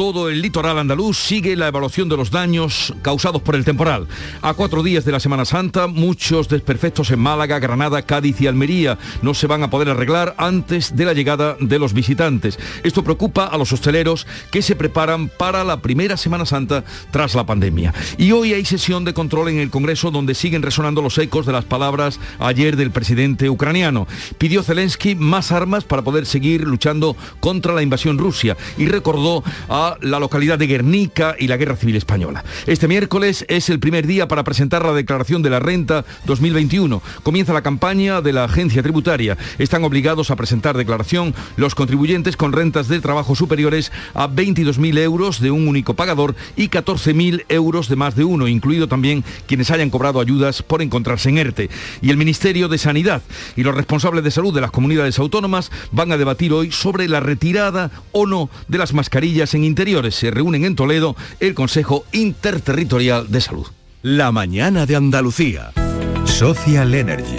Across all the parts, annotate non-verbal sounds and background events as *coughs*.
todo el litoral andaluz sigue la evaluación de los daños causados por el temporal. A cuatro días de la Semana Santa, muchos desperfectos en Málaga, Granada, Cádiz y Almería no se van a poder arreglar antes de la llegada de los visitantes. Esto preocupa a los hosteleros que se preparan para la primera Semana Santa tras la pandemia. Y hoy hay sesión de control en el Congreso donde siguen resonando los ecos de las palabras ayer del presidente ucraniano. Pidió Zelensky más armas para poder seguir luchando contra la invasión Rusia y recordó a la localidad de Guernica y la Guerra Civil Española. Este miércoles es el primer día para presentar la declaración de la renta 2021. Comienza la campaña de la agencia tributaria. Están obligados a presentar declaración los contribuyentes con rentas de trabajo superiores a 22.000 euros de un único pagador y 14.000 euros de más de uno, incluido también quienes hayan cobrado ayudas por encontrarse en ERTE. Y el Ministerio de Sanidad y los responsables de salud de las comunidades autónomas van a debatir hoy sobre la retirada o no de las mascarillas en Se reúnen en Toledo el Consejo Interterritorial de Salud. La mañana de Andalucía. Social Energy.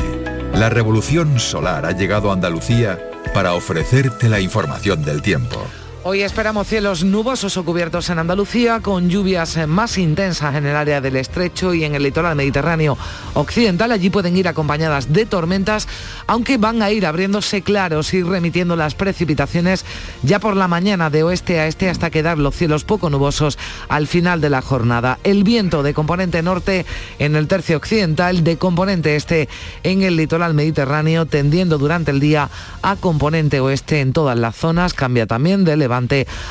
La revolución solar ha llegado a Andalucía para ofrecerte la información del tiempo. Hoy esperamos cielos nubosos o cubiertos en Andalucía, con lluvias más intensas en el área del estrecho y en el litoral mediterráneo occidental. Allí pueden ir acompañadas de tormentas, aunque van a ir abriéndose claros y remitiendo las precipitaciones ya por la mañana de oeste a este hasta quedar los cielos poco nubosos al final de la jornada. El viento de componente norte en el tercio occidental, de componente este en el litoral mediterráneo, tendiendo durante el día a componente oeste en todas las zonas. Cambia también de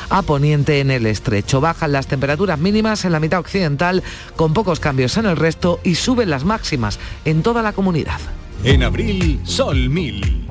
a poniente en el estrecho. Bajan las temperaturas mínimas en la mitad occidental con pocos cambios en el resto y suben las máximas en toda la comunidad. En abril, Sol 1000.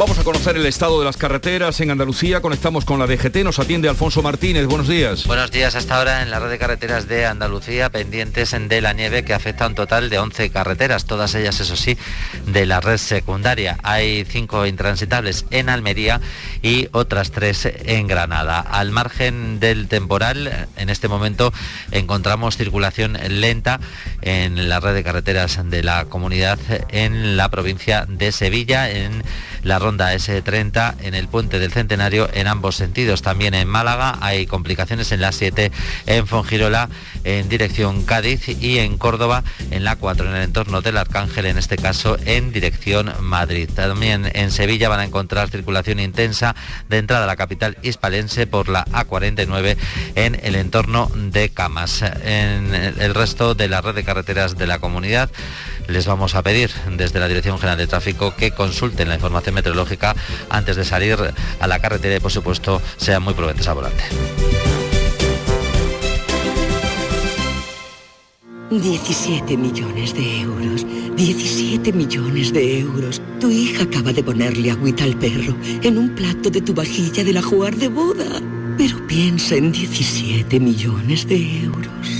Vamos a conocer el estado de las carreteras en Andalucía. Conectamos con la DGT. Nos atiende Alfonso Martínez. Buenos días. Buenos días. Hasta ahora en la red de carreteras de Andalucía pendientes de la nieve que afecta a un total de 11 carreteras, todas ellas, eso sí, de la red secundaria. Hay cinco intransitables en Almería y otras tres en Granada. Al margen del temporal, en este momento encontramos circulación lenta en la red de carreteras de la comunidad en la provincia de Sevilla, en la ronda S30 en el puente del Centenario en ambos sentidos. También en Málaga hay complicaciones en la 7 en Fongirola en dirección Cádiz y en Córdoba en la 4 en el entorno del Arcángel, en este caso en dirección Madrid. También en Sevilla van a encontrar circulación intensa de entrada a la capital hispalense por la A49 en el entorno de Camas. En el resto de la red de carreteras de la comunidad les vamos a pedir desde la Dirección General de Tráfico que consulten la información meteorológica antes de salir a la carretera y por supuesto sean muy prudentes al volante. 17 millones de euros. 17 millones de euros. Tu hija acaba de ponerle agüita al perro en un plato de tu vajilla de la jugar de boda. Pero piensa en 17 millones de euros.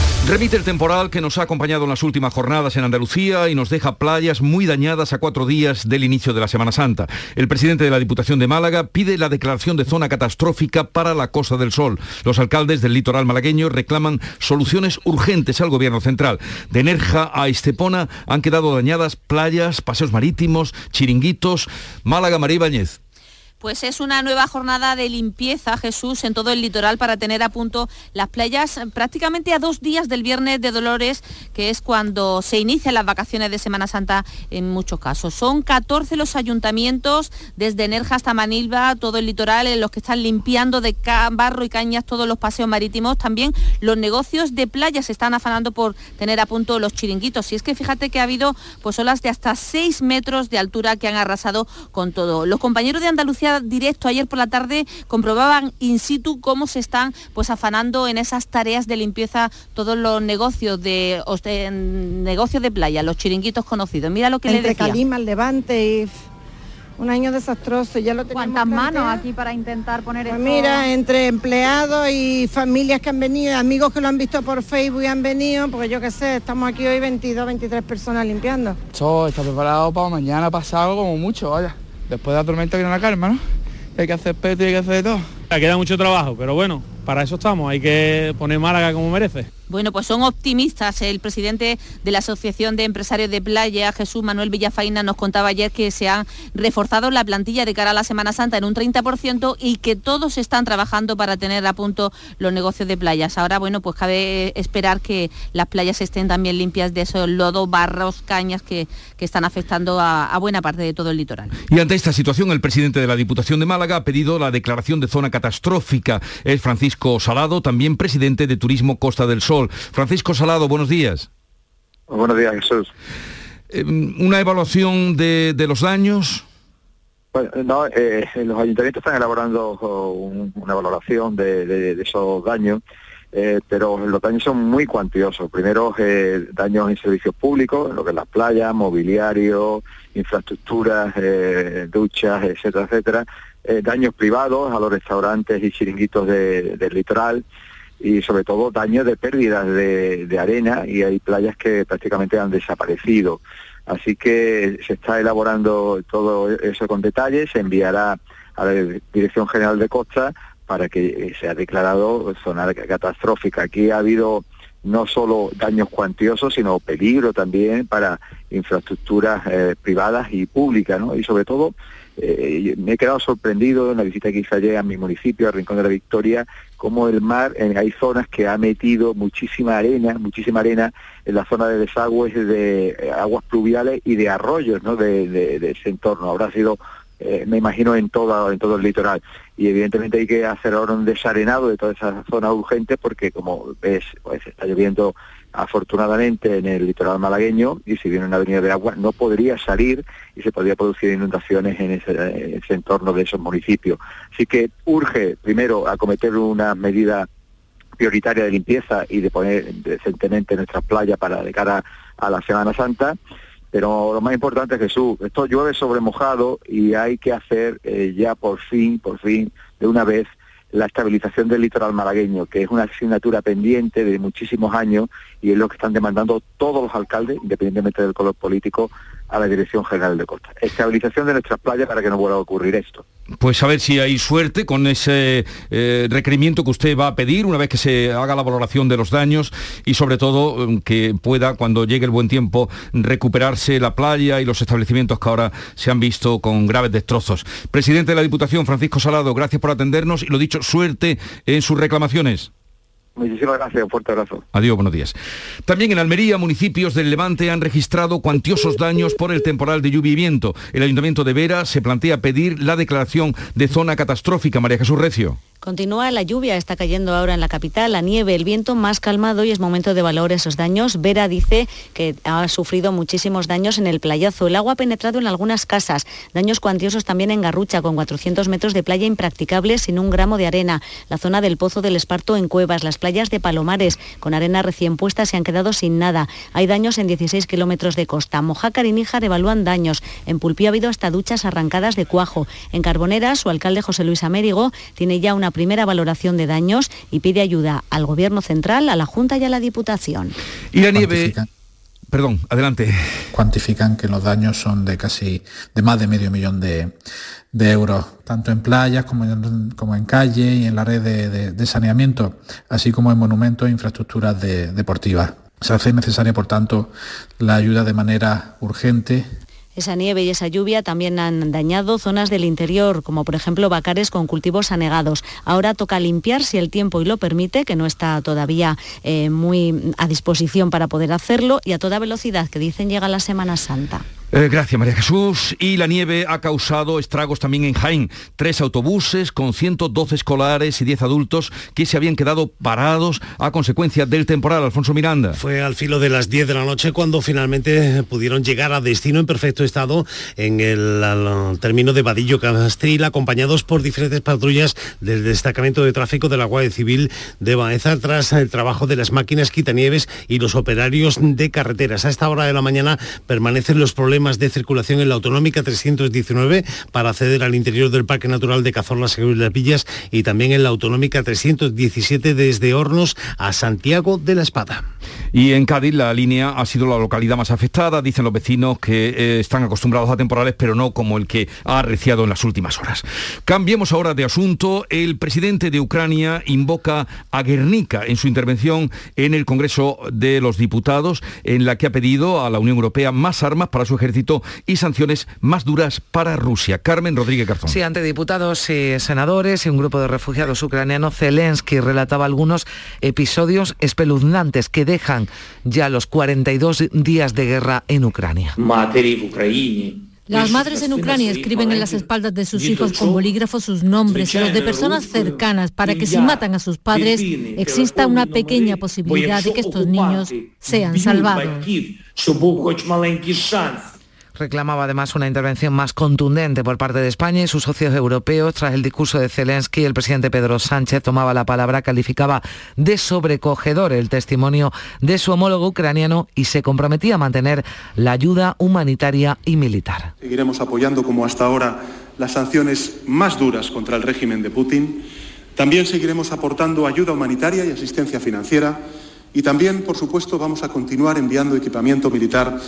Remite el temporal que nos ha acompañado en las últimas jornadas en Andalucía y nos deja playas muy dañadas a cuatro días del inicio de la Semana Santa. El presidente de la Diputación de Málaga pide la declaración de zona catastrófica para la Costa del Sol. Los alcaldes del litoral malagueño reclaman soluciones urgentes al gobierno central. De Nerja a Estepona han quedado dañadas playas, paseos marítimos, chiringuitos. Málaga, María Ibáñez. Pues es una nueva jornada de limpieza, Jesús, en todo el litoral para tener a punto las playas prácticamente a dos días del Viernes de Dolores, que es cuando se inician las vacaciones de Semana Santa en muchos casos. Son 14 los ayuntamientos, desde Nerja hasta Manilva, todo el litoral, en los que están limpiando de barro y cañas todos los paseos marítimos. También los negocios de playas se están afanando por tener a punto los chiringuitos. Y es que fíjate que ha habido pues olas de hasta 6 metros de altura que han arrasado con todo. Los compañeros de Andalucía directo ayer por la tarde comprobaban in situ cómo se están pues afanando en esas tareas de limpieza todos los negocios de, negocios de playa, los chiringuitos conocidos. Mira lo que Entre le decía. Calima, el Levante y un año desastroso, ya lo tenemos. ¿Cuántas manos aquí para intentar poner pues Mira, entre empleados y familias que han venido, amigos que lo han visto por Facebook y han venido, porque yo qué sé, estamos aquí hoy 22, 23 personas limpiando. Todo está preparado para mañana pasado como mucho, vaya después de la tormenta viene la calma, ¿no? Hay que hacer peto y hay que hacer de todo. Queda mucho trabajo, pero bueno, para eso estamos, hay que poner Málaga como merece. Bueno, pues son optimistas. El presidente de la Asociación de Empresarios de Playa, Jesús Manuel Villafaina, nos contaba ayer que se han reforzado la plantilla de cara a la Semana Santa en un 30% y que todos están trabajando para tener a punto los negocios de playas. Ahora, bueno, pues cabe esperar que las playas estén también limpias de esos lodos, barros, cañas que, están afectando a, a buena parte de todo el litoral. Y ante esta situación, el presidente de la Diputación de Málaga ha pedido la declaración de zona catastrófica. Es Francisco Salado, también presidente de Turismo Costa del Sol. Francisco Salado, buenos días. Buenos días, Jesús. Eh, ¿Una evaluación de, los daños? Bueno, no, eh, los ayuntamientos están elaborando una valoración de, esos daños, eh, pero los daños son muy cuantiosos. Primero, daños en servicios públicos, lo que es las playas, mobiliario, infraestructuras, duchas, etcétera, etcétera. daños privados a los restaurantes y chiringuitos del litoral y sobre todo daño de pérdidas de, arena y hay playas que prácticamente han desaparecido. Así que se está elaborando todo eso con detalle, se enviará a la Dirección General de Costa para que sea declarado zona catastrófica. Aquí ha habido no solo daños cuantiosos, sino peligro también para infraestructuras eh, privadas y públicas. Y sobre todo eh, me he quedado sorprendido en la visita que hice ayer a mi municipio, a Rincón de la Victoria, como el mar, hay zonas que ha metido muchísima arena, muchísima arena en la zona de desagües de eh, aguas pluviales y de arroyos ¿no? de, ese entorno. Habrá sido, eh, me imagino, en, todo en todo el litoral. Y evidentemente hay que hacer ahora un desarenado de toda esa zona urgente porque, como ves, pues está lloviendo afortunadamente en el litoral malagueño y si viene una avenida de agua no podría salir y se podría producir inundaciones en ese, entorno de esos municipios. Así que urge primero acometer una medida prioritaria de limpieza y de poner decentemente nuestras playas para de cara a la Semana Santa. Pero lo más importante es Jesús, esto llueve sobre mojado y hay que hacer eh, ya por fin, por fin, de una vez, la estabilización del litoral malagueño, que es una asignatura pendiente de muchísimos años y es lo que están demandando todos los alcaldes, independientemente del color político, a la Dirección General de Costa. Estabilización de nuestras playas para que no vuelva a ocurrir esto. Pues a ver si hay suerte con ese eh, requerimiento que usted va a pedir una vez que se haga la valoración de los daños y sobre todo mm, que pueda, cuando llegue el buen tiempo, recuperarse la playa y los establecimientos que ahora se han visto con graves destrozos. Presidente de la Diputación, Francisco Salado, gracias por atendernos y lo dicho, suerte en sus reclamaciones. Muchísimas gracias, un fuerte abrazo. Adiós, buenos días. También en Almería, municipios del Levante han registrado cuantiosos daños por el temporal de lluvia y viento. El Ayuntamiento de Vera se plantea pedir la declaración de zona catastrófica. María Jesús Recio. Continúa la lluvia, está cayendo ahora en la capital, la nieve, el viento más calmado y es momento de valorar esos daños. Vera dice que ha sufrido muchísimos daños en el playazo. El agua ha penetrado en algunas casas, daños cuantiosos también en Garrucha, con 400 metros de playa impracticable sin un gramo de arena. La zona del Pozo del Esparto en Cuevas, las playas de Palomares, con arena recién puesta, se han quedado sin nada. Hay daños en 16 kilómetros de costa. Mojácar y Níjar evalúan daños. En Pulpí ha habido hasta duchas arrancadas de cuajo. En Carboneras, su alcalde José Luis Amérigo tiene ya una primera valoración de daños y pide ayuda al Gobierno central, a la Junta y a la Diputación. Y la nieve... Perdón, adelante. Cuantifican que los daños son de casi, de más de medio millón de, euros, tanto en playas como en, como calle y en la red de, saneamiento, así como en monumentos e infraestructuras deportivas. Se hace necesaria, por tanto, la ayuda de manera urgente Esa nieve y esa lluvia también han dañado zonas del interior, como por ejemplo Bacares con cultivos anegados. Ahora toca limpiar si el tiempo y lo permite, que no está todavía eh, muy a disposición para poder hacerlo, y a toda velocidad, que dicen llega la Semana Santa. Eh, gracias, María Jesús. Y la nieve ha causado estragos también en Jaén. Tres autobuses con 112 escolares y 10 adultos que se habían quedado parados a consecuencia del temporal. Alfonso Miranda. Fue al filo de las 10 de la noche cuando finalmente pudieron llegar a destino en perfecto estado en el término de Vadillo Castril, acompañados por diferentes patrullas del destacamento de tráfico de la Guardia Civil de Baeza, tras el trabajo de las máquinas quitanieves y los operarios de carreteras. A esta hora de la mañana permanecen los problemas de circulación en la autonómica 319 para acceder al interior del Parque Natural de Cazorlas y las Villas y también en la autonómica 317 desde Hornos a Santiago de la Espada. Y en Cádiz la línea ha sido la localidad más afectada, dicen los vecinos que eh, están acostumbrados a temporales, pero no como el que ha arreciado en las últimas horas. Cambiemos ahora de asunto. El presidente de Ucrania invoca a Guernica en su intervención en el Congreso de los Diputados, en la que ha pedido a la Unión Europea más armas para su ejército y sanciones más duras para Rusia. Carmen Rodríguez Garzón. Sí, ante diputados y senadores y un grupo de refugiados ucranianos, Zelensky relataba algunos episodios espeluznantes que dejan ya los 42 días de guerra en Ucrania. Las madres en Ucrania escriben en las espaldas de sus hijos con bolígrafos sus nombres y los de personas cercanas para que si matan a sus padres exista una pequeña posibilidad de que estos niños sean salvados. Reclamaba además una intervención más contundente por parte de España y sus socios europeos. Tras el discurso de Zelensky, el presidente Pedro Sánchez tomaba la palabra, calificaba de sobrecogedor el testimonio de su homólogo ucraniano y se comprometía a mantener la ayuda humanitaria y militar. Seguiremos apoyando como hasta ahora las sanciones más duras contra el régimen de Putin. También seguiremos aportando ayuda humanitaria y asistencia financiera. Y también, por supuesto, vamos a continuar enviando equipamiento militar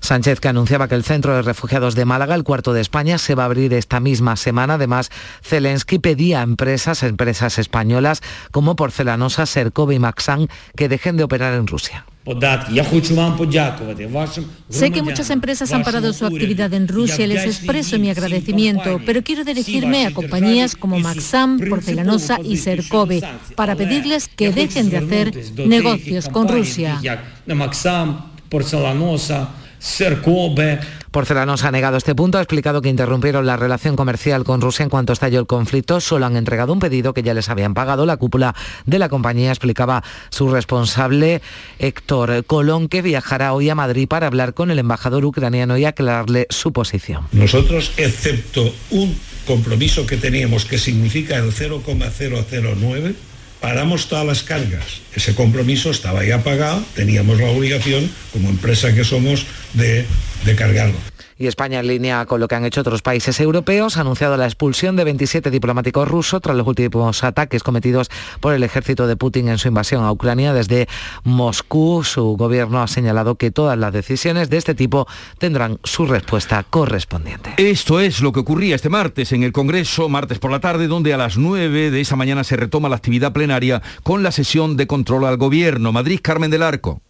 Sánchez que anunciaba que el centro de refugiados de Málaga, el cuarto de España, se va a abrir esta misma semana. Además, Zelensky pedía a empresas, empresas españolas como Porcelanosa, Sercove y Maxan que dejen de operar en Rusia. Sé que muchas empresas han parado su actividad en Rusia y les expreso mi agradecimiento, pero quiero dirigirme a compañías como Maxam, Porcelanosa y Sercove para pedirles que dejen de hacer negocios con Rusia. Porcelanosa, Porcelanosa ha negado este punto, ha explicado que interrumpieron la relación comercial con Rusia en cuanto estalló el conflicto. Solo han entregado un pedido que ya les habían pagado. La cúpula de la compañía explicaba su responsable Héctor Colón, que viajará hoy a Madrid para hablar con el embajador ucraniano y aclararle su posición. Nosotros, excepto un compromiso que teníamos que significa el 0,009, paramos todas las cargas. Ese compromiso estaba ya pagado, teníamos la obligación, como empresa que somos, de, de cargarlo y España en línea con lo que han hecho otros países europeos, ha anunciado la expulsión de 27 diplomáticos rusos tras los últimos ataques cometidos por el ejército de Putin en su invasión a Ucrania. Desde Moscú, su gobierno ha señalado que todas las decisiones de este tipo tendrán su respuesta correspondiente. Esto es lo que ocurría este martes en el Congreso, martes por la tarde, donde a las 9 de esa mañana se retoma la actividad plenaria con la sesión de control al gobierno. Madrid, Carmen del Arco.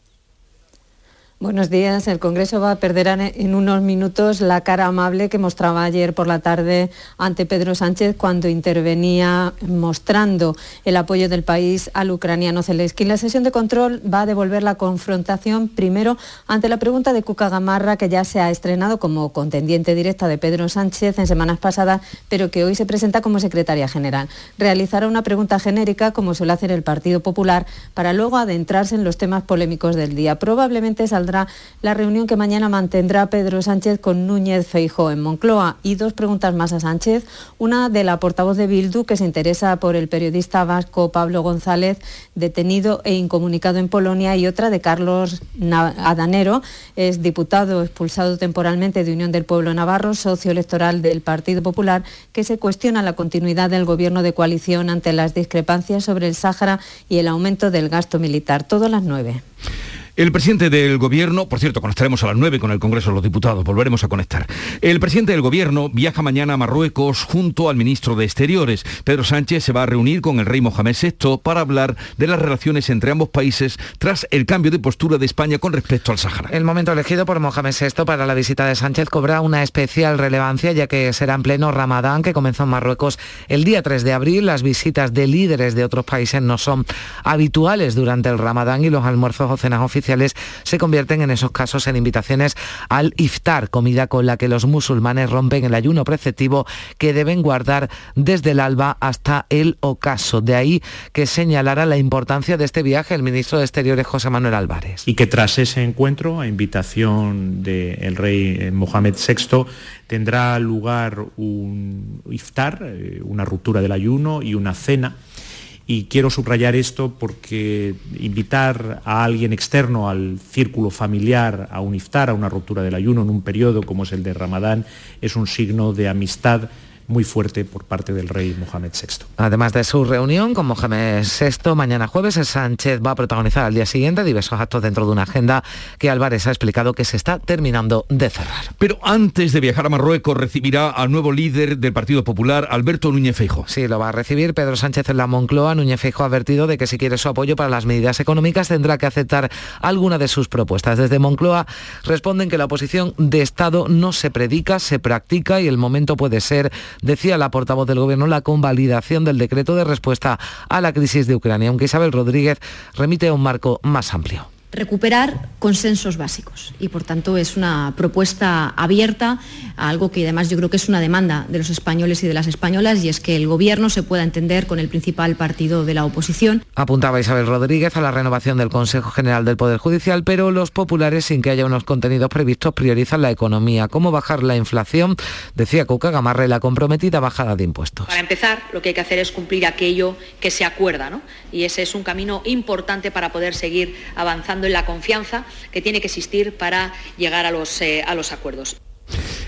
Buenos días. El Congreso va a perder en unos minutos la cara amable que mostraba ayer por la tarde ante Pedro Sánchez cuando intervenía mostrando el apoyo del país al ucraniano Zelensky. La sesión de control va a devolver la confrontación primero ante la pregunta de Cuca Gamarra que ya se ha estrenado como contendiente directa de Pedro Sánchez en semanas pasadas, pero que hoy se presenta como secretaria general. Realizará una pregunta genérica como suele hacer el Partido Popular para luego adentrarse en los temas polémicos del día. Probablemente saldrá la reunión que mañana mantendrá Pedro Sánchez con Núñez Feijó en Moncloa. Y dos preguntas más a Sánchez. Una de la portavoz de Bildu, que se interesa por el periodista vasco Pablo González, detenido e incomunicado en Polonia, y otra de Carlos Adanero, es diputado expulsado temporalmente de Unión del Pueblo Navarro, socio electoral del Partido Popular, que se cuestiona la continuidad del gobierno de coalición ante las discrepancias sobre el Sáhara y el aumento del gasto militar. Todas las nueve. El presidente del gobierno, por cierto, conectaremos a las 9 con el Congreso de los Diputados, volveremos a conectar. El presidente del gobierno viaja mañana a Marruecos junto al ministro de Exteriores. Pedro Sánchez se va a reunir con el rey Mohamed VI para hablar de las relaciones entre ambos países tras el cambio de postura de España con respecto al Sáhara. El momento elegido por Mohamed VI para la visita de Sánchez cobra una especial relevancia ya que será en pleno Ramadán que comenzó en Marruecos el día 3 de abril. Las visitas de líderes de otros países no son habituales durante el Ramadán y los almuerzos o cenas oficiales se convierten en esos casos en invitaciones al iftar, comida con la que los musulmanes rompen el ayuno preceptivo que deben guardar desde el alba hasta el ocaso. De ahí que señalara la importancia de este viaje el ministro de Exteriores José Manuel Álvarez. Y que tras ese encuentro, a invitación del rey eh, Mohamed VI, tendrá lugar un iftar, eh, una ruptura del ayuno y una cena y quiero subrayar esto porque invitar a alguien externo al círculo familiar a un iftar, a una ruptura del ayuno en un periodo como es el de Ramadán, es un signo de amistad muy fuerte por parte del rey Mohamed VI. Además de su reunión con Mohamed VI, mañana jueves Sánchez va a protagonizar al día siguiente diversos actos dentro de una agenda que Álvarez ha explicado que se está terminando de cerrar. Pero antes de viajar a Marruecos recibirá al nuevo líder del Partido Popular, Alberto Núñez Feijo. Sí, lo va a recibir Pedro Sánchez en la Moncloa. Núñez Feijo ha advertido de que si quiere su apoyo para las medidas económicas tendrá que aceptar alguna de sus propuestas. Desde Moncloa responden que la oposición de Estado no se predica, se practica y el momento puede ser decía la portavoz del Gobierno, la convalidación del decreto de respuesta a la crisis de Ucrania, aunque Isabel Rodríguez remite a un marco más amplio recuperar consensos básicos y por tanto es una propuesta abierta a algo que además yo creo que es una demanda de los españoles y de las españolas y es que el gobierno se pueda entender con el principal partido de la oposición. Apuntaba Isabel Rodríguez a la renovación del Consejo General del Poder Judicial, pero los populares sin que haya unos contenidos previstos priorizan la economía, cómo bajar la inflación, decía Cuca Gamarre, la comprometida bajada de impuestos. Para empezar, lo que hay que hacer es cumplir aquello que se acuerda, ¿no? Y ese es un camino importante para poder seguir avanzando en la confianza que tiene que existir para llegar a los, eh, a los acuerdos.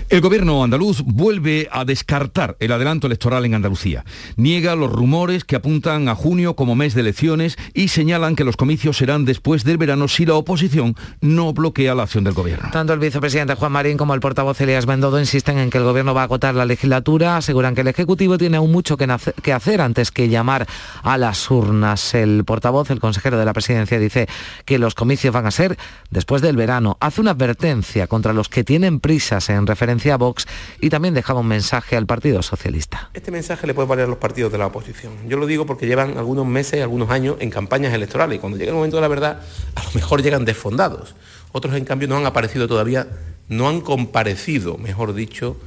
El gobierno andaluz vuelve a descartar el adelanto electoral en Andalucía. Niega los rumores que apuntan a junio como mes de elecciones y señalan que los comicios serán después del verano si la oposición no bloquea la acción del gobierno. Tanto el vicepresidente Juan Marín como el portavoz Elías Bendodo insisten en que el gobierno va a agotar la legislatura, aseguran que el Ejecutivo tiene aún mucho que hacer antes que llamar a las urnas. El portavoz, el consejero de la presidencia, dice que los comicios van a ser después del verano. Hace una advertencia contra los que tienen prisas en referencia a Vox y también dejaba un mensaje al Partido Socialista. Este mensaje le puede valer a los partidos de la oposición. Yo lo digo porque llevan algunos meses, algunos años en campañas electorales y cuando llega el momento de la verdad, a lo mejor llegan desfondados. Otros, en cambio, no han aparecido todavía, no han comparecido, mejor dicho,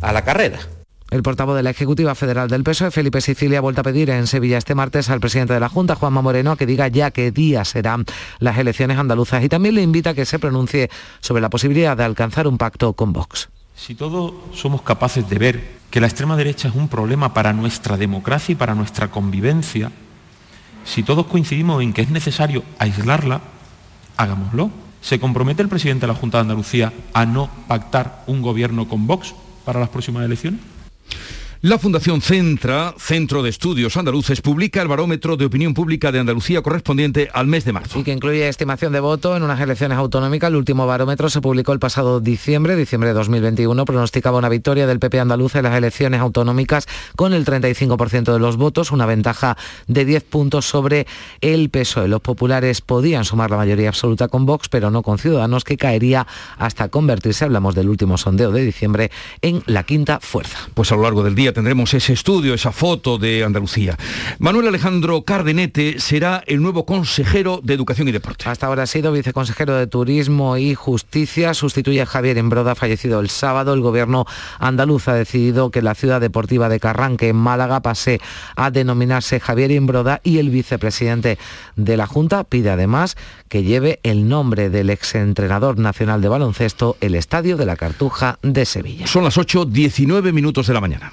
a la carrera. El portavoz de la Ejecutiva Federal del PSOE, Felipe Sicilia, ha vuelto a pedir en Sevilla este martes al presidente de la Junta, Juanma Moreno, a que diga ya qué día serán las elecciones andaluzas y también le invita a que se pronuncie sobre la posibilidad de alcanzar un pacto con Vox. Si todos somos capaces de ver que la extrema derecha es un problema para nuestra democracia y para nuestra convivencia, si todos coincidimos en que es necesario aislarla, hagámoslo. ¿Se compromete el presidente de la Junta de Andalucía a no pactar un gobierno con Vox para las próximas elecciones? La Fundación Centra, Centro de Estudios Andaluces, publica el barómetro de opinión pública de Andalucía correspondiente al mes de marzo. Y que incluye estimación de voto en unas elecciones autonómicas. El último barómetro se publicó el pasado diciembre, diciembre de 2021. Pronosticaba una victoria del PP andaluz en las elecciones autonómicas con el 35% de los votos, una ventaja de 10 puntos sobre el PSOE. Los populares podían sumar la mayoría absoluta con Vox, pero no con Ciudadanos, que caería hasta convertirse, hablamos del último sondeo de diciembre, en la quinta fuerza. Pues a lo largo del día tendremos ese estudio, esa foto de Andalucía. Manuel Alejandro Cardenete será el nuevo consejero de Educación y Deporte. Hasta ahora ha sido viceconsejero de Turismo y Justicia, sustituye a Javier Embroda, fallecido el sábado. El gobierno andaluz ha decidido que la ciudad deportiva de Carranque, en Málaga, pase a denominarse Javier Embroda y el vicepresidente de la Junta pide además que lleve el nombre del exentrenador nacional de baloncesto, el Estadio de la Cartuja de Sevilla. Son las 8, 19 minutos de la mañana.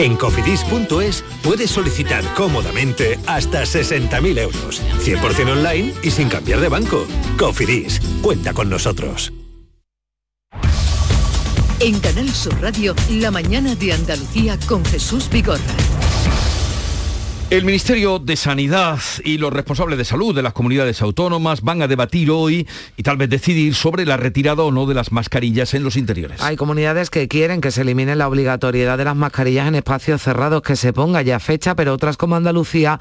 En cofidis.es puedes solicitar cómodamente hasta 60.000 euros, 100% online y sin cambiar de banco. Cofidis, cuenta con nosotros. En Canal Sur Radio, la mañana de Andalucía con Jesús Vigorra. El Ministerio de Sanidad y los responsables de salud de las comunidades autónomas van a debatir hoy y tal vez decidir sobre la retirada o no de las mascarillas en los interiores. Hay comunidades que quieren que se elimine la obligatoriedad de las mascarillas en espacios cerrados, que se ponga ya fecha, pero otras como Andalucía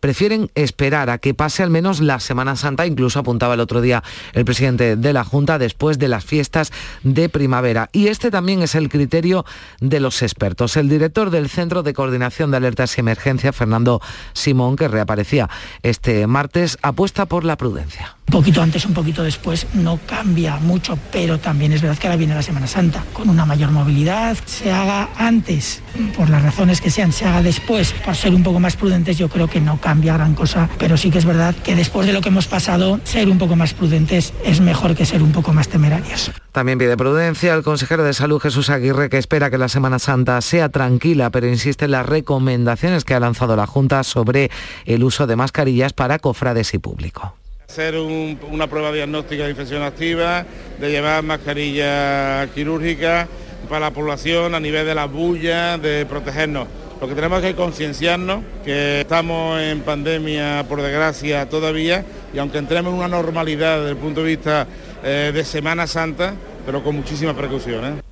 prefieren esperar a que pase al menos la Semana Santa, incluso apuntaba el otro día el presidente de la Junta, después de las fiestas de primavera. Y este también es el criterio de los expertos. El director del Centro de Coordinación de Alertas y Emergencias, Fernando Simón, que reaparecía este martes, apuesta por la prudencia. Poquito antes, un poquito después, no cambia mucho, pero también es verdad que ahora viene la Semana Santa, con una mayor movilidad, se haga antes, por las razones que sean, se haga después, por ser un poco más prudentes, yo creo que no cambia gran cosa, pero sí que es verdad que después de lo que hemos pasado, ser un poco más prudentes es mejor que ser un poco más temerarios. También pide prudencia el consejero de salud Jesús Aguirre que espera que la Semana Santa sea tranquila, pero insiste en las recomendaciones que ha lanzado la Junta sobre el uso de mascarillas para cofrades y público hacer una prueba diagnóstica de infección activa, de llevar mascarilla quirúrgica para la población a nivel de las bullas, de protegernos. Lo que tenemos que concienciarnos que estamos en pandemia, por desgracia, todavía, y aunque entremos en una normalidad desde el punto de vista eh, de Semana Santa, pero con muchísimas precauciones.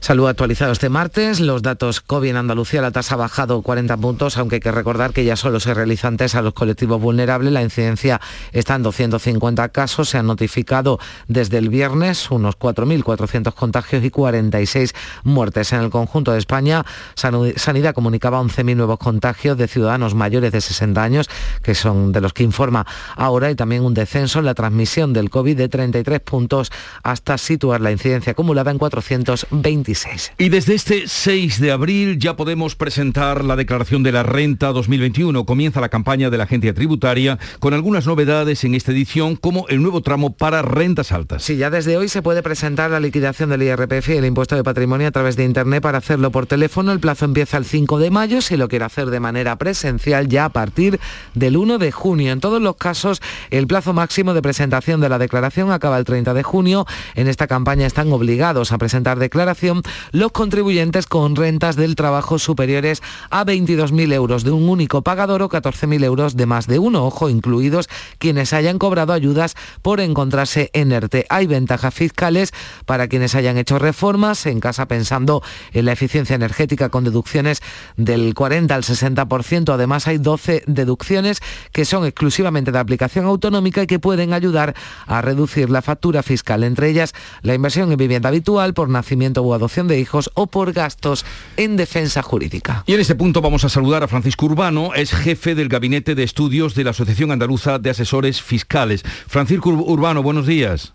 Salud actualizado este martes. Los datos COVID en Andalucía, la tasa ha bajado 40 puntos, aunque hay que recordar que ya solo se realizan test a los colectivos vulnerables. La incidencia está en 250 casos. Se han notificado desde el viernes unos 4.400 contagios y 46 muertes. En el conjunto de España, Sanidad comunicaba 11.000 nuevos contagios de ciudadanos mayores de 60 años, que son de los que informa ahora, y también un descenso en la transmisión del COVID de 33 puntos hasta situar la incidencia acumulada en 420 y desde este 6 de abril ya podemos presentar la declaración de la renta 2021. Comienza la campaña de la agencia tributaria con algunas novedades en esta edición como el nuevo tramo para rentas altas. Sí, ya desde hoy se puede presentar la liquidación del IRPF y el impuesto de patrimonio a través de internet para hacerlo por teléfono. El plazo empieza el 5 de mayo, si lo quiere hacer de manera presencial ya a partir del 1 de junio. En todos los casos, el plazo máximo de presentación de la declaración acaba el 30 de junio. En esta campaña están obligados a presentar declaración los contribuyentes con rentas del trabajo superiores a 22.000 euros de un único pagador o 14.000 euros de más de uno, ojo, incluidos quienes hayan cobrado ayudas por encontrarse en ERTE. Hay ventajas fiscales para quienes hayan hecho reformas en casa pensando en la eficiencia energética con deducciones del 40 al 60%. Además hay 12 deducciones que son exclusivamente de aplicación autonómica y que pueden ayudar a reducir la factura fiscal, entre ellas la inversión en vivienda habitual por nacimiento o adopción de hijos o por gastos en defensa jurídica. Y en este punto vamos a saludar a Francisco Urbano, es jefe del Gabinete de Estudios de la Asociación Andaluza de Asesores Fiscales. Francisco Urbano, buenos días.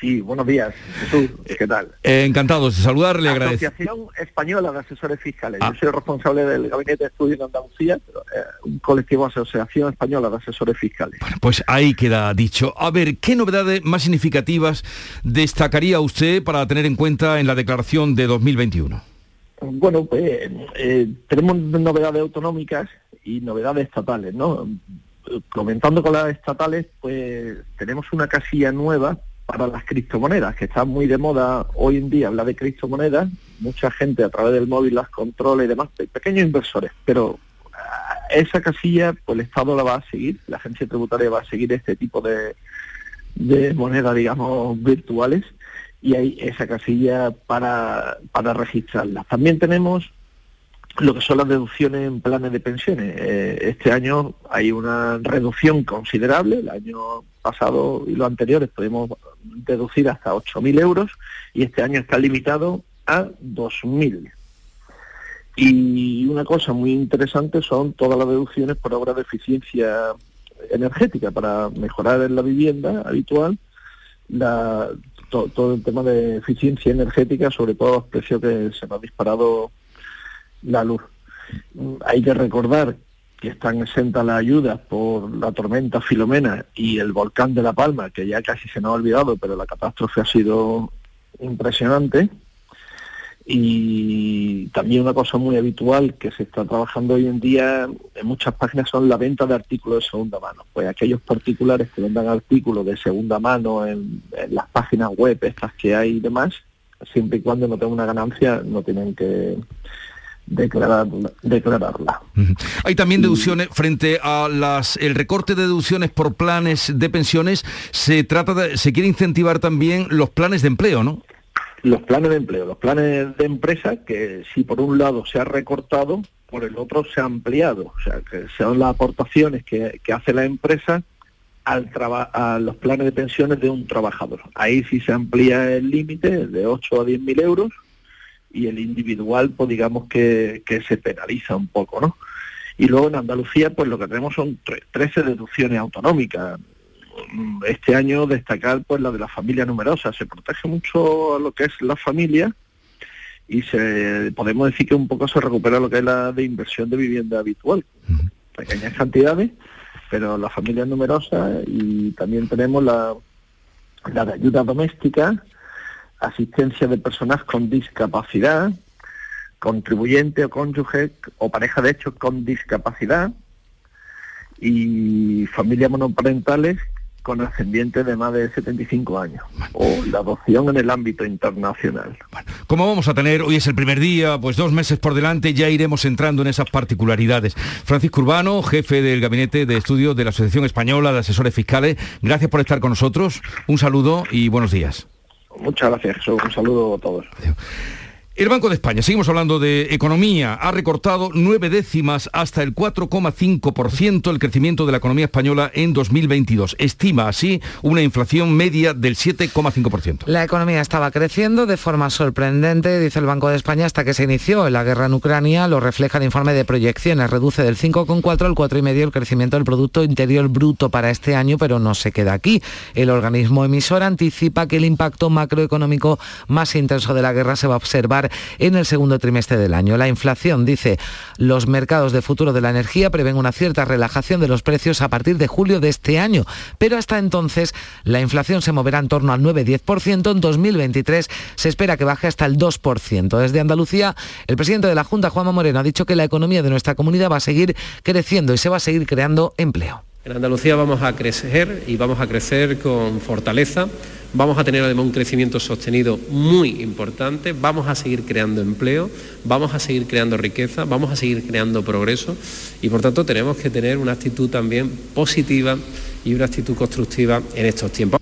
Sí, buenos días, Jesús. ¿Qué tal? Eh, encantados de saludarle. Asociación Española de Asesores Fiscales. Yo ah. soy responsable del Gabinete de Estudios de Andalucía, pero, eh, un colectivo Asociación Española de Asesores Fiscales. Bueno, pues ahí queda dicho. A ver, ¿qué novedades más significativas destacaría usted para tener en cuenta en la declaración de 2021? Bueno, pues eh, tenemos novedades autonómicas y novedades estatales, ¿no? Comentando con las estatales, pues tenemos una casilla nueva para las criptomonedas, que está muy de moda hoy en día hablar de criptomonedas, mucha gente a través del móvil las controla y demás, pequeños inversores, pero ah, esa casilla pues el Estado la va a seguir, la agencia tributaria va a seguir este tipo de, de monedas, digamos, virtuales, y hay esa casilla para, para registrarlas. También tenemos lo que son las deducciones en planes de pensiones. Eh, este año hay una reducción considerable, el año pasado y los anteriores podemos deducir hasta 8.000 euros y este año está limitado a 2.000. Y una cosa muy interesante son todas las deducciones por obra de eficiencia energética para mejorar en la vivienda habitual todo el tema de eficiencia energética, sobre todo los precios que se nos ha disparado la luz. Hay que recordar que están exentas las ayudas por la tormenta Filomena y el volcán de La Palma, que ya casi se nos ha olvidado, pero la catástrofe ha sido impresionante. Y también una cosa muy habitual que se está trabajando hoy en día en muchas páginas son la venta de artículos de segunda mano. Pues aquellos particulares que vendan artículos de segunda mano en, las páginas web, estas que hay y demás, siempre y cuando no tengan una ganancia, no tienen que, declararla. declararla. Hay también deducciones frente a las el recorte de deducciones por planes de pensiones. Se trata de, se quiere incentivar también los planes de empleo, ¿no? Los planes de empleo, los planes de empresa que si por un lado se ha recortado, por el otro se ha ampliado. O sea, que son las aportaciones que, que hace la empresa al a los planes de pensiones de un trabajador. Ahí sí se amplía el límite de 8 a 10 mil euros y el individual, pues digamos que, se penaliza un poco, ¿no? Y luego en Andalucía, pues lo que tenemos son 13 deducciones autonómicas. Este año destacar pues la de la familia numerosa. Se protege mucho a lo que es la familia y se podemos decir que un poco se recupera lo que es la de inversión de vivienda habitual. Pequeñas cantidades, pero la familia numerosa y también tenemos la, la de ayuda doméstica, asistencia de personas con discapacidad, contribuyente o cónyuge o pareja de hecho con discapacidad y familias monoparentales con ascendientes de más de 75 años o la adopción en el ámbito internacional. como vamos a tener, hoy es el primer día, pues dos meses por delante, ya iremos entrando en esas particularidades. Francisco Urbano, jefe del Gabinete de Estudios de la Asociación Española de Asesores Fiscales, gracias por estar con nosotros, un saludo y buenos días. Muchas gracias, Un saludo a todos. El Banco de España, seguimos hablando de economía, ha recortado nueve décimas hasta el 4,5% el crecimiento de la economía española en 2022. Estima así una inflación media del 7,5%. La economía estaba creciendo de forma sorprendente, dice el Banco de España, hasta que se inició la guerra en Ucrania. Lo refleja el informe de proyecciones. Reduce del 5,4 al 4,5 el crecimiento del Producto Interior Bruto para este año, pero no se queda aquí. El organismo emisor anticipa que el impacto macroeconómico más intenso de la guerra se va a observar en el segundo trimestre del año. La inflación, dice, los mercados de futuro de la energía prevén una cierta relajación de los precios a partir de julio de este año, pero hasta entonces la inflación se moverá en torno al 9-10%. En 2023 se espera que baje hasta el 2%. Desde Andalucía, el presidente de la Junta, Juanma Moreno, ha dicho que la economía de nuestra comunidad va a seguir creciendo y se va a seguir creando empleo. En Andalucía vamos a crecer y vamos a crecer con fortaleza Vamos a tener además un crecimiento sostenido muy importante, vamos a seguir creando empleo, vamos a seguir creando riqueza, vamos a seguir creando progreso y por tanto tenemos que tener una actitud también positiva y una actitud constructiva en estos tiempos.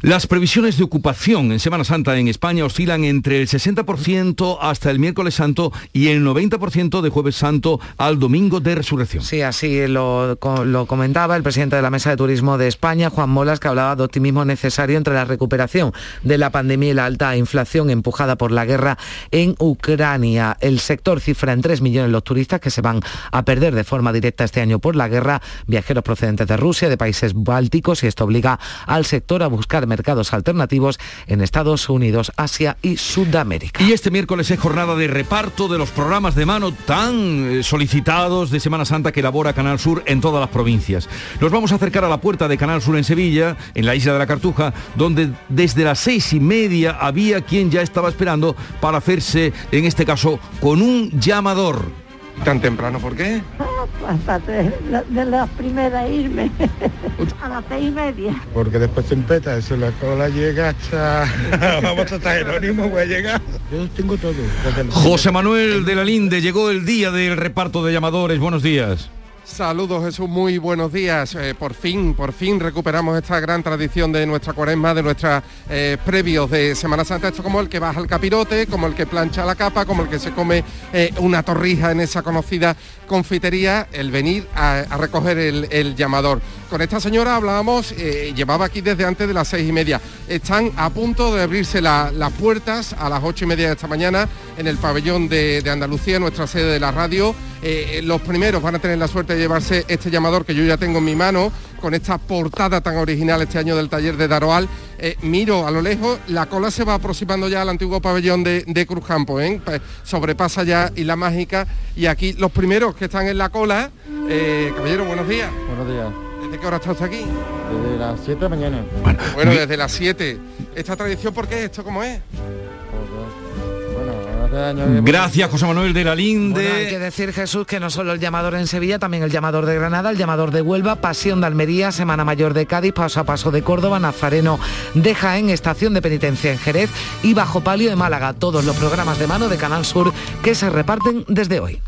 Las previsiones de ocupación en Semana Santa en España oscilan entre el 60% hasta el miércoles santo y el 90% de jueves santo al domingo de resurrección. Sí, así lo, comentaba el presidente de la Mesa de Turismo de España, Juan Molas, que hablaba de optimismo necesario entre la recuperación de la pandemia y la alta inflación empujada por la guerra en Ucrania. El sector cifra en 3 millones los turistas que se van a perder de forma directa este año por la guerra, viajeros procedentes de Rusia, de países bálticos, y esto obliga al sector a buscar mercados alternativos en Estados Unidos, Asia y Sudamérica. Y este miércoles es jornada de reparto de los programas de mano tan eh, solicitados de Semana Santa que elabora Canal Sur en todas las provincias. Nos vamos a acercar a la puerta de Canal Sur en Sevilla, en la isla de la Cartuja, donde desde las seis y media había quien ya estaba esperando para hacerse, en este caso, con un llamador. ¿Tan temprano por qué? de, de la primera irme a las seis y media. Porque después se empeta, eso la cola llega hasta... *laughs* Vamos hasta Jerónimo, voy a llegar. Yo tengo todo. José Manuel de la Linde, llegó el día del reparto de llamadores. Buenos días. Saludos Jesús, muy buenos días. Eh, por fin, por fin recuperamos esta gran tradición de nuestra cuaresma, de nuestros eh, previos de Semana Santa. Esto como el que baja el capirote, como el que plancha la capa, como el que se come eh, una torrija en esa conocida confitería, el venir a, recoger el, llamador. Con esta señora hablábamos, llevaba aquí desde antes de las seis y media. Están a punto de abrirse las puertas a las ocho y media de esta mañana en el pabellón de, de Andalucía, nuestra sede de la radio. Los primeros van a tener la suerte de llevarse este llamador que yo ya tengo en mi mano, con esta portada tan original este año del taller de Daroal. Eh, miro a lo lejos, la cola se va aproximando ya al antiguo pabellón de, de Cruzcampo, ¿eh? sobrepasa ya Isla Mágica y aquí los primeros que están en la cola, eh, caballero, buenos días. Buenos días. ¿Desde qué hora está usted aquí? Desde las 7 de la mañana. Bueno, desde las 7. ¿Esta tradición por qué? ¿Esto cómo es? Gracias, José Manuel de la Linde. Bueno, hay que decir, Jesús, que no solo el llamador en Sevilla, también el llamador de Granada, el llamador de Huelva, Pasión de Almería, Semana Mayor de Cádiz, Paso a Paso de Córdoba, Nazareno de Jaén, Estación de Penitencia en Jerez y Bajo Palio de Málaga. Todos los programas de mano de Canal Sur que se reparten desde hoy.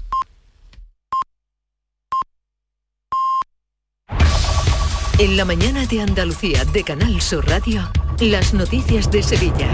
En la mañana de Andalucía de Canal Sur Radio. Las noticias de Sevilla.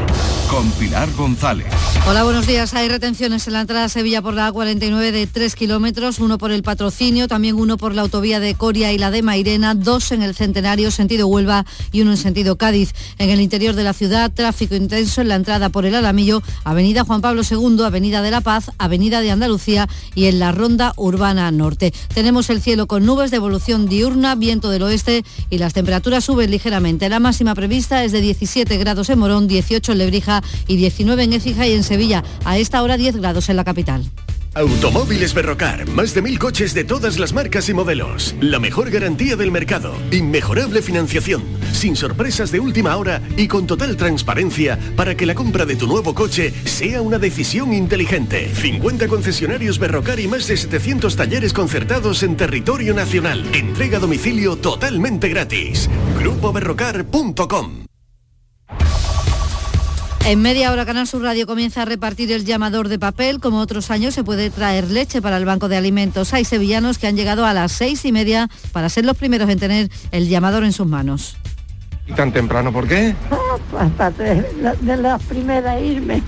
Con Pilar González. Hola, buenos días. Hay retenciones en la entrada a Sevilla por la A49 de 3 kilómetros, uno por el patrocinio, también uno por la autovía de Coria y la de Mairena, dos en el Centenario, sentido Huelva y uno en sentido Cádiz. En el interior de la ciudad, tráfico intenso en la entrada por el Alamillo, Avenida Juan Pablo II, Avenida de la Paz, Avenida de Andalucía y en la Ronda Urbana Norte. Tenemos el cielo con nubes de evolución diurna, viento del oeste y las temperaturas suben ligeramente. La máxima prevista es de 10 17 grados en Morón, 18 en Lebrija y 19 en Écija y en Sevilla. A esta hora 10 grados en la capital. Automóviles Berrocar, más de mil coches de todas las marcas y modelos. La mejor garantía del mercado, inmejorable financiación, sin sorpresas de última hora y con total transparencia para que la compra de tu nuevo coche sea una decisión inteligente. 50 concesionarios Berrocar y más de 700 talleres concertados en territorio nacional. Entrega a domicilio totalmente gratis. GrupoBerrocar.com en media hora Canal Sur Radio comienza a repartir el llamador de papel. Como otros años se puede traer leche para el banco de alimentos. Hay sevillanos que han llegado a las seis y media para ser los primeros en tener el llamador en sus manos. ¿Y tan temprano por qué? Ah, pues de las primeras irme.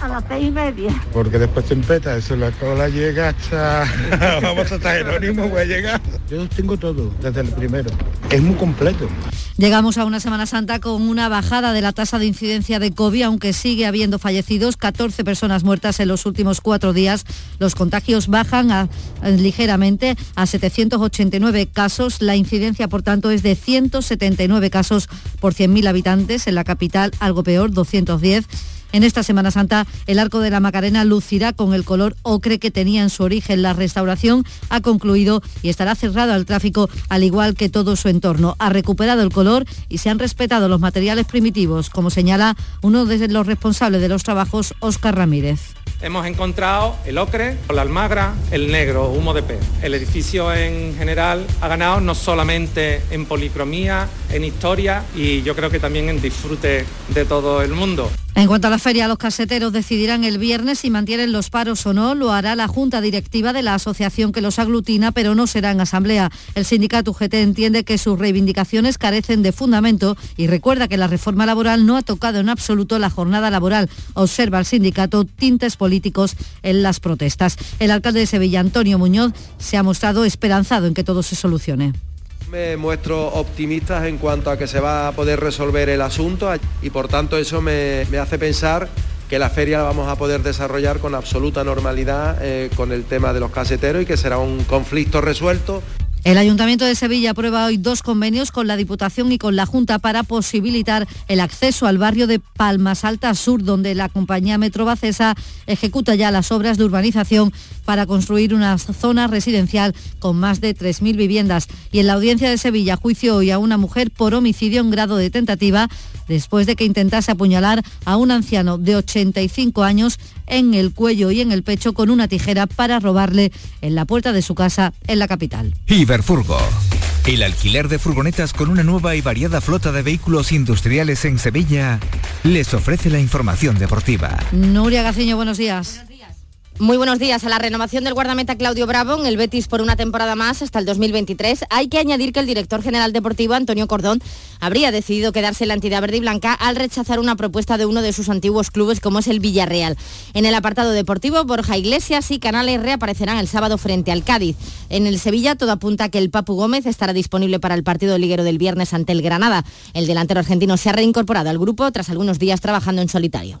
a las seis y media. Porque después se empeta, eso la cola llega hasta... *laughs* Vamos hasta Jerónimo, voy a llegar. Yo tengo todo, desde el primero. Es muy completo. Llegamos a una Semana Santa con una bajada de la tasa de incidencia de COVID, aunque sigue habiendo fallecidos, 14 personas muertas en los últimos cuatro días. Los contagios bajan ligeramente a 789 casos. La incidencia, por tanto, es de 179 casos por 100.000 habitantes. En la capital, algo peor, 210 en esta Semana Santa, el Arco de la Macarena lucirá con el color ocre que tenía en su origen. La restauración ha concluido y estará cerrado al tráfico, al igual que todo su entorno. Ha recuperado el color y se han respetado los materiales primitivos, como señala uno de los responsables de los trabajos, Óscar Ramírez. Hemos encontrado el ocre, la almagra, el negro, humo de pez. El edificio en general ha ganado no solamente en policromía, en historia y yo creo que también en disfrute de todo el mundo. En cuanto a la feria, los caseteros decidirán el viernes si mantienen los paros o no. Lo hará la Junta Directiva de la asociación que los aglutina, pero no será en asamblea. El sindicato UGT entiende que sus reivindicaciones carecen de fundamento y recuerda que la reforma laboral no ha tocado en absoluto la jornada laboral. Observa el sindicato tintes políticos en las protestas. El alcalde de Sevilla, Antonio Muñoz, se ha mostrado esperanzado en que todo se solucione. Me muestro optimista en cuanto a que se va a poder resolver el asunto y por tanto eso me, hace pensar que la feria la vamos a poder desarrollar con absoluta normalidad eh, con el tema de los caseteros y que será un conflicto resuelto el Ayuntamiento de Sevilla aprueba hoy dos convenios con la Diputación y con la Junta para posibilitar el acceso al barrio de Palmas Alta Sur, donde la compañía Metrobacesa ejecuta ya las obras de urbanización para construir una zona residencial con más de 3.000 viviendas. Y en la audiencia de Sevilla, juicio hoy a una mujer por homicidio en grado de tentativa después de que intentase apuñalar a un anciano de 85 años en el cuello y en el pecho con una tijera para robarle en la puerta de su casa en la capital. Iberfurgo. El alquiler de furgonetas con una nueva y variada flota de vehículos industriales en Sevilla les ofrece la información deportiva. Nuria Gaciño, buenos días. Muy buenos días. A la renovación del guardameta Claudio Bravo en el Betis por una temporada más hasta el 2023, hay que añadir que el director general deportivo, Antonio Cordón, habría decidido quedarse en la entidad verde y blanca al rechazar una propuesta de uno de sus antiguos clubes como es el Villarreal. En el apartado deportivo, Borja Iglesias y Canales reaparecerán el sábado frente al Cádiz. En el Sevilla, todo apunta que el Papu Gómez estará disponible para el partido liguero del viernes ante el Granada. El delantero argentino se ha reincorporado al grupo tras algunos días trabajando en solitario.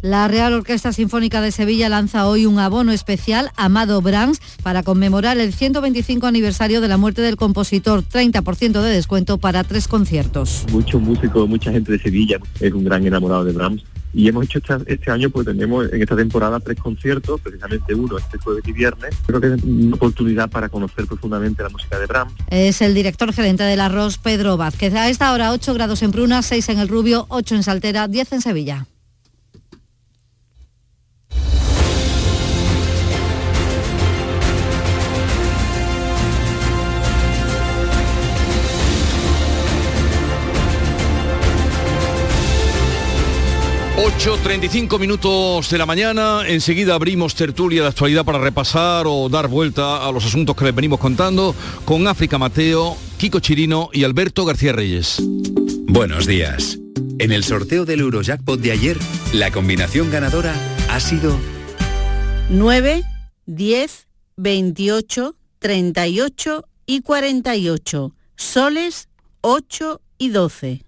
La Real Orquesta Sinfónica de Sevilla lanza hoy un abono especial Amado Brahms para conmemorar el 125 aniversario de la muerte del compositor, 30% de descuento para tres conciertos. Muchos músicos, mucha gente de Sevilla es un gran enamorado de Brahms. Y hemos hecho esta- este año, pues tenemos en esta temporada tres conciertos, precisamente uno este jueves y viernes. Creo que es una oportunidad para conocer profundamente la música de Brahms. Es el director gerente del arroz, Pedro Vázquez. A esta hora 8 grados en Pruna, 6 en el Rubio, 8 en Saltera, 10 en Sevilla. Ocho, 35 minutos de la mañana, enseguida abrimos tertulia de actualidad para repasar o dar vuelta a los asuntos que les venimos contando con África Mateo, Kiko Chirino y Alberto García Reyes. Buenos días. En el sorteo del Eurojackpot de ayer, la combinación ganadora ha sido 9, 10, 28, 38 y 48. Soles 8 y 12.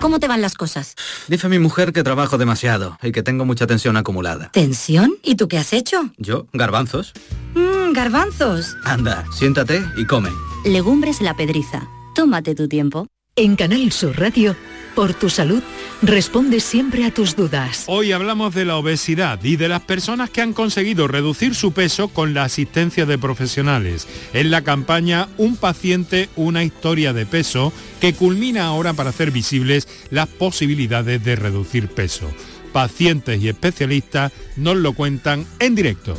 ¿Cómo te van las cosas? Dice mi mujer que trabajo demasiado y que tengo mucha tensión acumulada. ¿Tensión? ¿Y tú qué has hecho? ¿Yo? ¿Garbanzos? Mmm, garbanzos. Anda, siéntate y come. Legumbres la pedriza. Tómate tu tiempo. En Canal Sur Radio, por tu salud, responde siempre a tus dudas. Hoy hablamos de la obesidad y de las personas que han conseguido reducir su peso con la asistencia de profesionales. En la campaña Un paciente, una historia de peso, que culmina ahora para hacer visibles las posibilidades de reducir peso. Pacientes y especialistas nos lo cuentan en directo.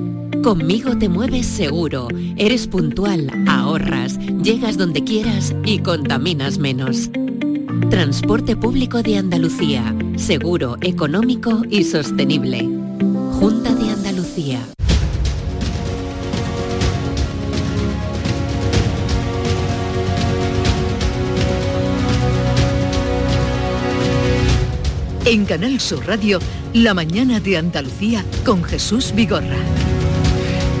Conmigo te mueves seguro, eres puntual, ahorras, llegas donde quieras y contaminas menos. Transporte público de Andalucía, seguro, económico y sostenible. Junta de Andalucía. En Canal Sur Radio, la mañana de Andalucía con Jesús Vigorra.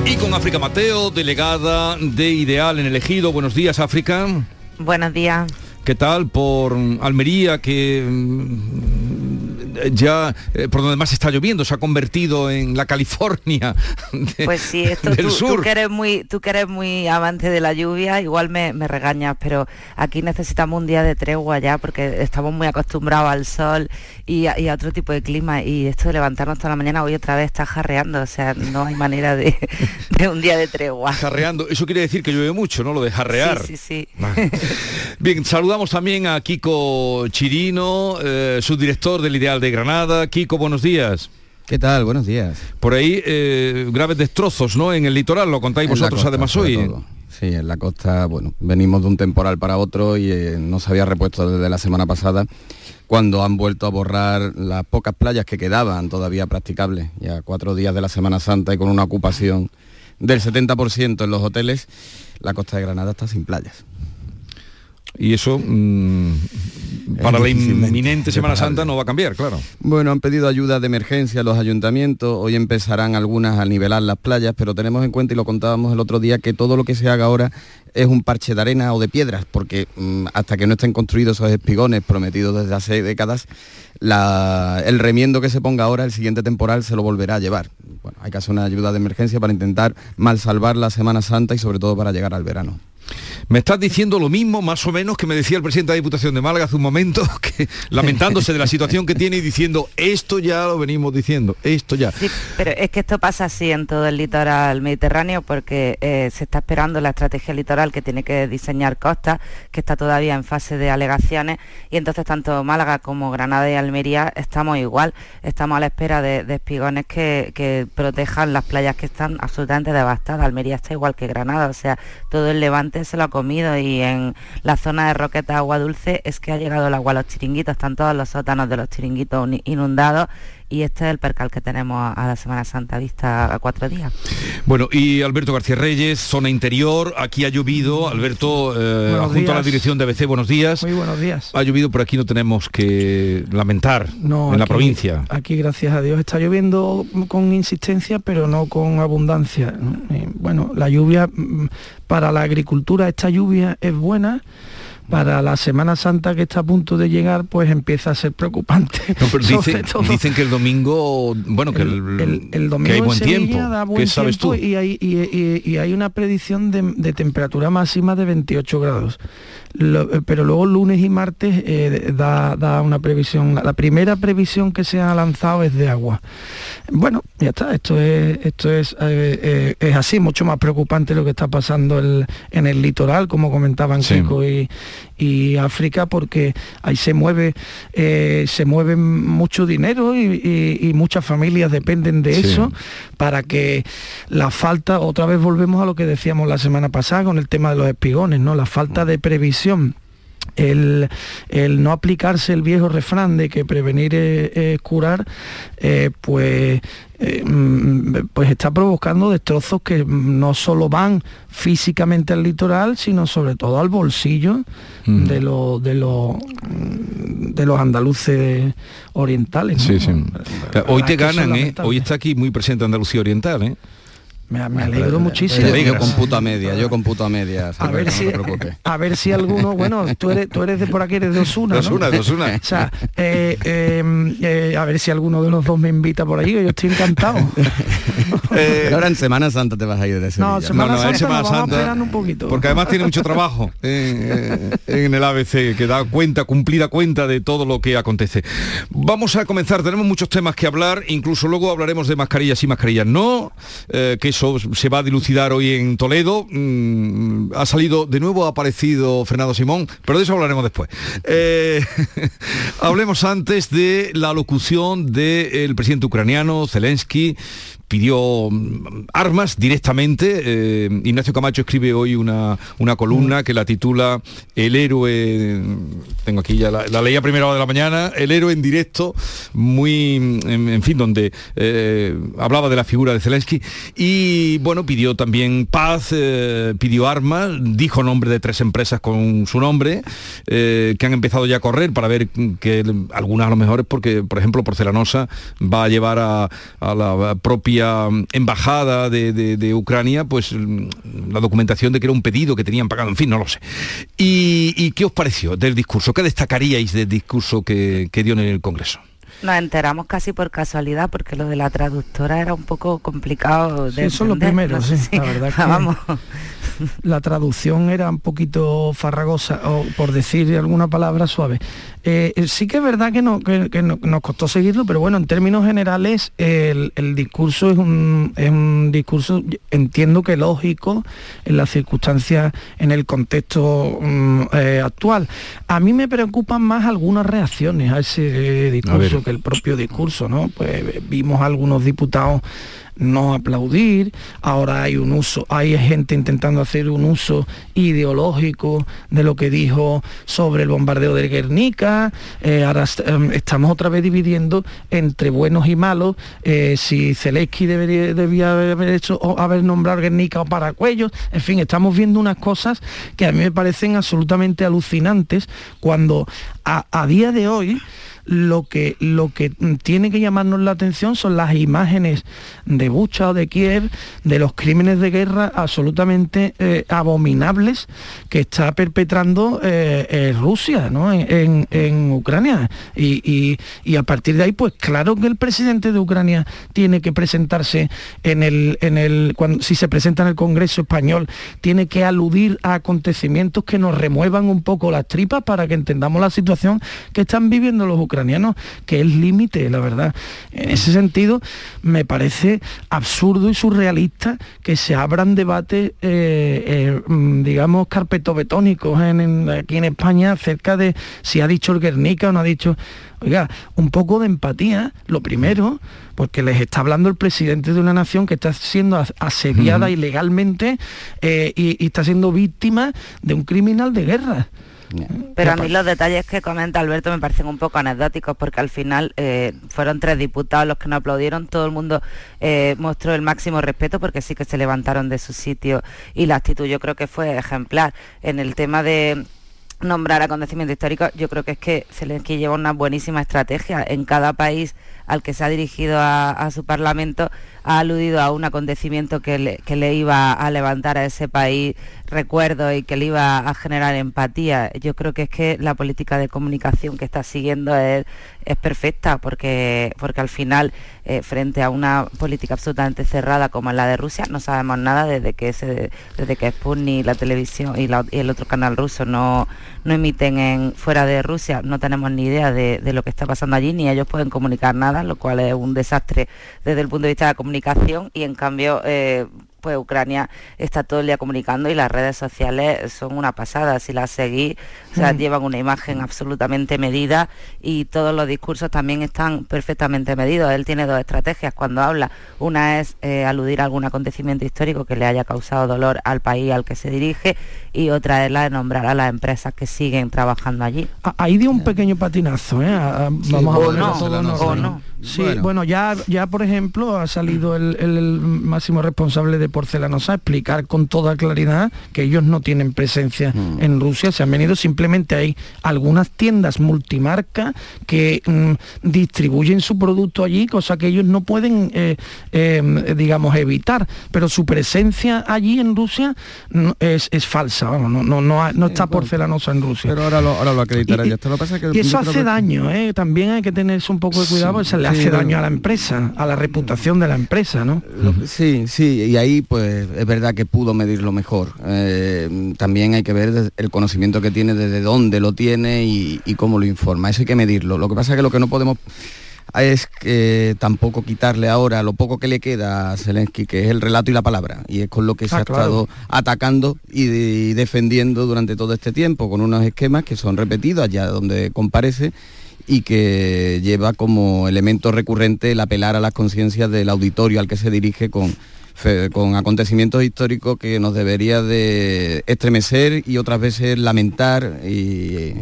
Y con África Mateo, delegada de Ideal en el Ejido. Buenos días, África. Buenos días. ¿Qué tal por Almería, que mm, ya eh, por donde más está lloviendo se ha convertido en la California de- Pues sí, esto del tú, sur? tú que eres muy, tú que eres muy amante de la lluvia, igual me, me regañas, pero aquí necesitamos un día de tregua ya porque estamos muy acostumbrados al sol y a, y a otro tipo de clima y esto de levantarnos toda la mañana hoy otra vez está jarreando, o sea, no hay manera de, *laughs* de un día de tregua. Jarreando, eso quiere decir que llueve mucho, ¿no? Lo de jarrear. Sí, sí, sí. Bien, saludamos también a Kiko Chirino, eh, subdirector del Ideal de Granada. Kiko, buenos días. ¿Qué tal? Buenos días. Por ahí eh, graves destrozos, ¿no? En el litoral, lo contáis En vosotros costa, además hoy. todo. Sí, en la costa, bueno, venimos de un temporal para otro y eh, no se había repuesto desde la semana pasada cuando han vuelto a borrar las pocas playas que quedaban todavía practicables, ya cuatro días de la Semana Santa y con una ocupación del 70% en los hoteles, la costa de Granada está sin playas. Y eso mm, para la inminente Semana Santa no va a cambiar, claro. Bueno, han pedido ayuda de emergencia a los ayuntamientos, hoy empezarán algunas a nivelar las playas, pero tenemos en cuenta, y lo contábamos el otro día, que todo lo que se haga ahora es un parche de arena o de piedras, porque mm, hasta que no estén construidos esos espigones prometidos desde hace décadas, el remiendo que se ponga ahora, el siguiente temporal, se lo volverá a llevar. Bueno, hay que hacer una ayuda de emergencia para intentar mal salvar la Semana Santa y sobre todo para llegar al verano. Me estás diciendo lo mismo, más o menos, que me decía el presidente de la Diputación de Málaga hace un momento, *laughs* que, lamentándose de la situación que tiene y diciendo, esto ya lo venimos diciendo, esto ya. Sí, pero es que esto pasa así en todo el litoral mediterráneo porque eh, se está esperando la estrategia litoral que tiene que diseñar Costa, que está todavía en fase de alegaciones, y entonces tanto Málaga como Granada y Almería estamos igual, estamos a la espera de, espigones que, que protejan las playas que están absolutamente devastadas. Almería está igual que Granada, o sea, todo el levante se lo ha comido y en la zona de Roqueta Agua Dulce es que ha llegado el agua a los chiringuitos, están todos los sótanos de los chiringuitos inundados y este es el percal que tenemos a la Semana Santa vista a cuatro días. Bueno, y Alberto García Reyes, zona interior, aquí ha llovido, Alberto, eh, junto a la dirección de ABC, buenos días. Muy buenos días. Ha llovido, por aquí no tenemos que lamentar en la provincia. Aquí, gracias a Dios, está lloviendo con insistencia, pero no con abundancia. Bueno, la lluvia, mm, para la agricultura, esta lluvia es buena para la Semana Santa que está a punto de llegar, pues empieza a ser preocupante. *laughs* *laughs* dicen que el domingo, bueno, que el, domingo hay buen tiempo. ¿Qué sabes tú? Y hay, y, hay, una predicción de, temperatura máxima de 28 grados. Eh, pero luego lunes y martes eh, da, una previsión. La primera previsión que se ha lanzado es de agua. Bueno, ya está, esto es, esto es, eh, es así, mucho más preocupante lo que está pasando en el litoral, como comentaban Chico y, y África porque ahí se mueve eh, se mueve mucho dinero y, muchas familias dependen de eso para que la falta otra vez volvemos a lo que decíamos la semana pasada con el tema de los espigones no la falta de previsión el, no aplicarse el viejo refrán de que prevenir es, curar, eh, pues, eh, mm, pues está provocando destrozos que no solo van físicamente al litoral, sino sobre todo al bolsillo mm. de, los de, los de los andaluces orientales. Hoy te ganan, ¿eh? Hoy está aquí muy presente Andalucía Oriental, ¿eh? Me, alegro muchísimo. yo computo a media, yo computo a media. A ver, si, a ver si alguno, bueno, tú eres, tú eres de por aquí, eres de Osuna, ¿no? Osuna, de Osuna. o sea, eh, eh, eh, a ver si alguno de los dos me invita por ahí, yo estoy encantado. *laughs* Pero ahora en Semana Santa te vas a ir de Sevilla. No, Semana Santa, Semana Santa un poquito. Porque además tiene mucho trabajo en, en el ABC, que da cuenta, cumplida cuenta de todo lo que acontece. Vamos a comenzar, tenemos muchos temas que hablar, incluso luego hablaremos de mascarillas y mascarillas no, que se va a dilucidar hoy en Toledo. Mm, ha salido, de nuevo ha aparecido Fernando Simón, pero de eso hablaremos después. Eh, *laughs* hablemos antes de la locución del presidente ucraniano, Zelensky, pidió mm, armas directamente. Eh, Ignacio Camacho escribe hoy una, una columna que la titula El héroe, tengo aquí ya la, leía a primera hora de la mañana, El héroe en directo, muy, en, fin, donde eh, hablaba de la figura de Zelensky y bueno, pidió también paz, eh, pidió armas, dijo nombre de tres empresas con su nombre, que han empezado ya a correr para ver que algunas a lo mejor es porque, por ejemplo, Porcelanosa va a llevar a la propia embajada de, Ucrania, pues la documentación de que era un pedido que tenían pagado, en fin, no lo sé. ¿Y, qué os pareció del discurso? ¿Qué destacaríais del discurso que, dio en el Congreso? Nos enteramos casi por casualidad porque lo de la traductora era un poco complicado de sí, Son los primeros, sí, la verdad *laughs* que vamos. La traducción era un poquito farragosa, o por decir alguna palabra suave. Eh, sí que es verdad que, no, que, nos costó seguirlo, pero bueno, en términos generales el, discurso es un, discurso, entiendo que lógico en las circunstancias, en el contexto mm, eh, actual. A mí me preocupan más algunas reacciones a ese discurso que el propio discurso, ¿no? Pues vimos algunos diputados no aplaudir, ahora hay un uso, hay gente intentando hacer un uso ideológico de lo que dijo sobre el bombardeo de Guernica, eh, ahora em, estamos otra vez dividiendo entre buenos y malos, eh, si Zelensky debería, debía haber hecho o haber nombrado Guernica o Paracuellos, en fin, estamos viendo unas cosas que a mí me parecen absolutamente alucinantes cuando a día de hoy lo que, lo que tiene que llamarnos la atención son las imágenes de Bucha o de Kiev, de los crímenes de guerra absolutamente eh, abominables que está perpetrando eh, eh, Rusia en, Ucrania. Y, a partir de ahí, pues claro que el presidente de Ucrania tiene que presentarse en el, en el cuando, si se presenta en el Congreso español, tiene que aludir a acontecimientos que nos remuevan un poco las tripas para que entendamos la situación que están viviendo los ucranianos que es límite, la verdad. En ese sentido, me parece absurdo y surrealista que se abran debates, eh, eh, mm, digamos, carpetobetónicos aquí en España acerca de si ha dicho el Guernica o no ha dicho... Oiga, un poco de empatía, lo primero, porque les está hablando el presidente de una nación que está siendo asediada ilegalmente eh, y, está siendo víctima de un criminal de guerra. Pero a mí los detalles que comenta Alberto me parecen un poco anecdóticos porque al final eh, fueron tres diputados los que no aplaudieron, todo el mundo eh, mostró el máximo respeto porque sí que se levantaron de su sitio y la actitud yo creo que fue ejemplar. En el tema de nombrar acontecimientos históricos, yo creo que es que Zelensky lleva una buenísima estrategia. En cada país al que se ha dirigido a, su Parlamento ha aludido a un acontecimiento que le, que le iba a levantar a ese país recuerdo y que le iba a generar empatía. Yo creo que es que la política de comunicación que está siguiendo es, es perfecta porque, porque al final, eh, frente a una política absolutamente cerrada como la de Rusia, no sabemos nada desde que, se, desde que Sputnik, la televisión y, el otro canal ruso no, no emiten en, fuera de Rusia, no tenemos ni idea de, de lo que está pasando allí, ni ellos pueden comunicar nada, lo cual es un desastre desde el punto de vista de la comunicación y en cambio eh, pues Ucrania está todo el día comunicando y las redes sociales son una pasada. Si las seguís, o sea, mm. llevan una imagen absolutamente medida y todos los discursos también están perfectamente medidos. Él tiene dos estrategias cuando habla. Una es eh, aludir a algún acontecimiento histórico que le haya causado dolor al país al que se dirige y otra es la de nombrar a las empresas que siguen trabajando allí. Ahí dio un pequeño patinazo, ¿eh? Vamos a ver. o no. Sí, bueno. ya, ya por ejemplo ha salido el, máximo responsable de Porcelanosa explicar con toda claridad que ellos no tienen presencia mm. en Rusia, se han venido simplemente hay algunas tiendas multimarca que mm, distribuyen su producto allí, cosa que ellos no pueden, eh, em, digamos, evitar, pero su presencia allí en Rusia es, falsa, vamos, no, no, no, está Porcelanosa en Rusia. Pero ahora lo, ahora lo acreditará ya. y eso hace daño, ¿eh? también hay que tenerse un poco de cuidado, hace daño a la empresa, a la reputación de la empresa, ¿no? Sí, sí, y ahí pues es verdad que pudo medirlo mejor. Eh, también hay que ver el conocimiento que tiene, desde dónde lo tiene y, cómo lo informa. Eso hay que medirlo. Lo que pasa es que lo que no podemos es que tampoco quitarle ahora lo poco que le queda a Zelensky, que es el relato y la palabra, y es con lo que se ah, ha estado atacando y, defendiendo durante todo este tiempo, con unos esquemas que son repetidos allá donde comparece y que lleva como elemento recurrente el apelar a las conciencias del auditorio al que se dirige con, con acontecimientos históricos que nos debería de estremecer y otras veces lamentar y,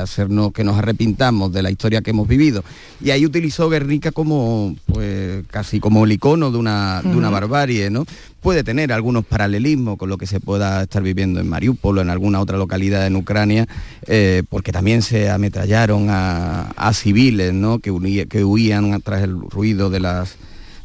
hacernos que nos arrepintamos de la historia que hemos vivido. Y ahí utilizó Guernica como, pues, casi como el icono de una, de una barbarie, ¿no? puede tener algunos paralelismos con lo que se pueda estar viviendo en Mariupol o en alguna otra localidad en Ucrania, eh, porque también se ametrallaron a, civiles ¿no? que, que huían tras el ruido de las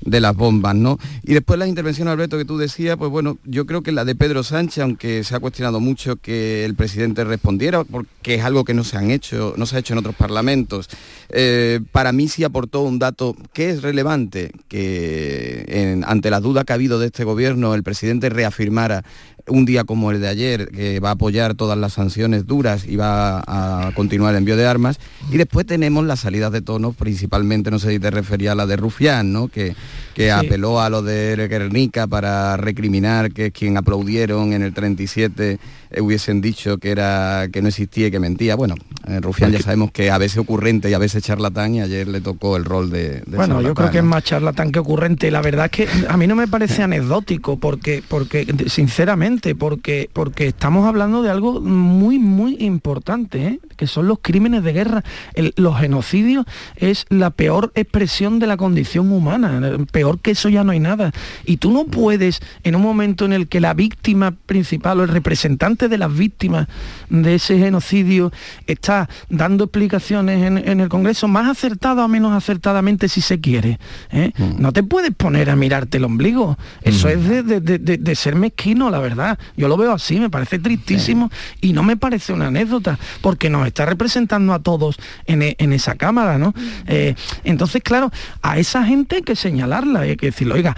de las bombas, ¿no? Y después la intervención, Alberto, que tú decías, pues bueno, yo creo que la de Pedro Sánchez, aunque se ha cuestionado mucho que el presidente respondiera, porque es algo que no se han hecho, no se ha hecho en otros parlamentos, eh, para mí sí aportó un dato que es relevante, que ante la duda que ha habido de este gobierno, el presidente reafirmara un día como el de ayer, que va a apoyar todas las sanciones duras y va a continuar el envío de armas. Y después tenemos las salidas de tono, principalmente, no sé si te refería a la de Rufián, ¿no? que, que apeló a lo de Guernica para recriminar, que es quien aplaudieron en el 37 eh, hubiesen dicho que era que no existía y que mentía. Bueno, eh, Rufián ya sabemos que a veces ocurrente y a veces charlatán y ayer le tocó el rol de, de Bueno, yo creo que es más charlatán que ocurrente. La verdad es que a mí no me parece *laughs* anecdótico, porque, porque sinceramente, porque, porque estamos hablando de algo muy, muy importante, ¿eh? que son los crímenes de guerra. El- los genocidios es la peor expresión de la condición humana. Peor que eso ya no hay nada. Y tú no puedes, en un momento en el que la víctima principal o el representante de las víctimas de ese genocidio está dando explicaciones en, en el Congreso, más acertada o menos acertadamente si se quiere. ¿eh? No te puedes poner a mirarte el ombligo. Eso es de, de- de- de- de ser mezquino, la verdad. Yo lo veo así, me parece tristísimo y no me parece una anécdota, porque nos está representando a todos en, e- en esa cámara, ¿no? Eh, entonces, claro, a esa gente hay que señalarla, hay que decirle, oiga,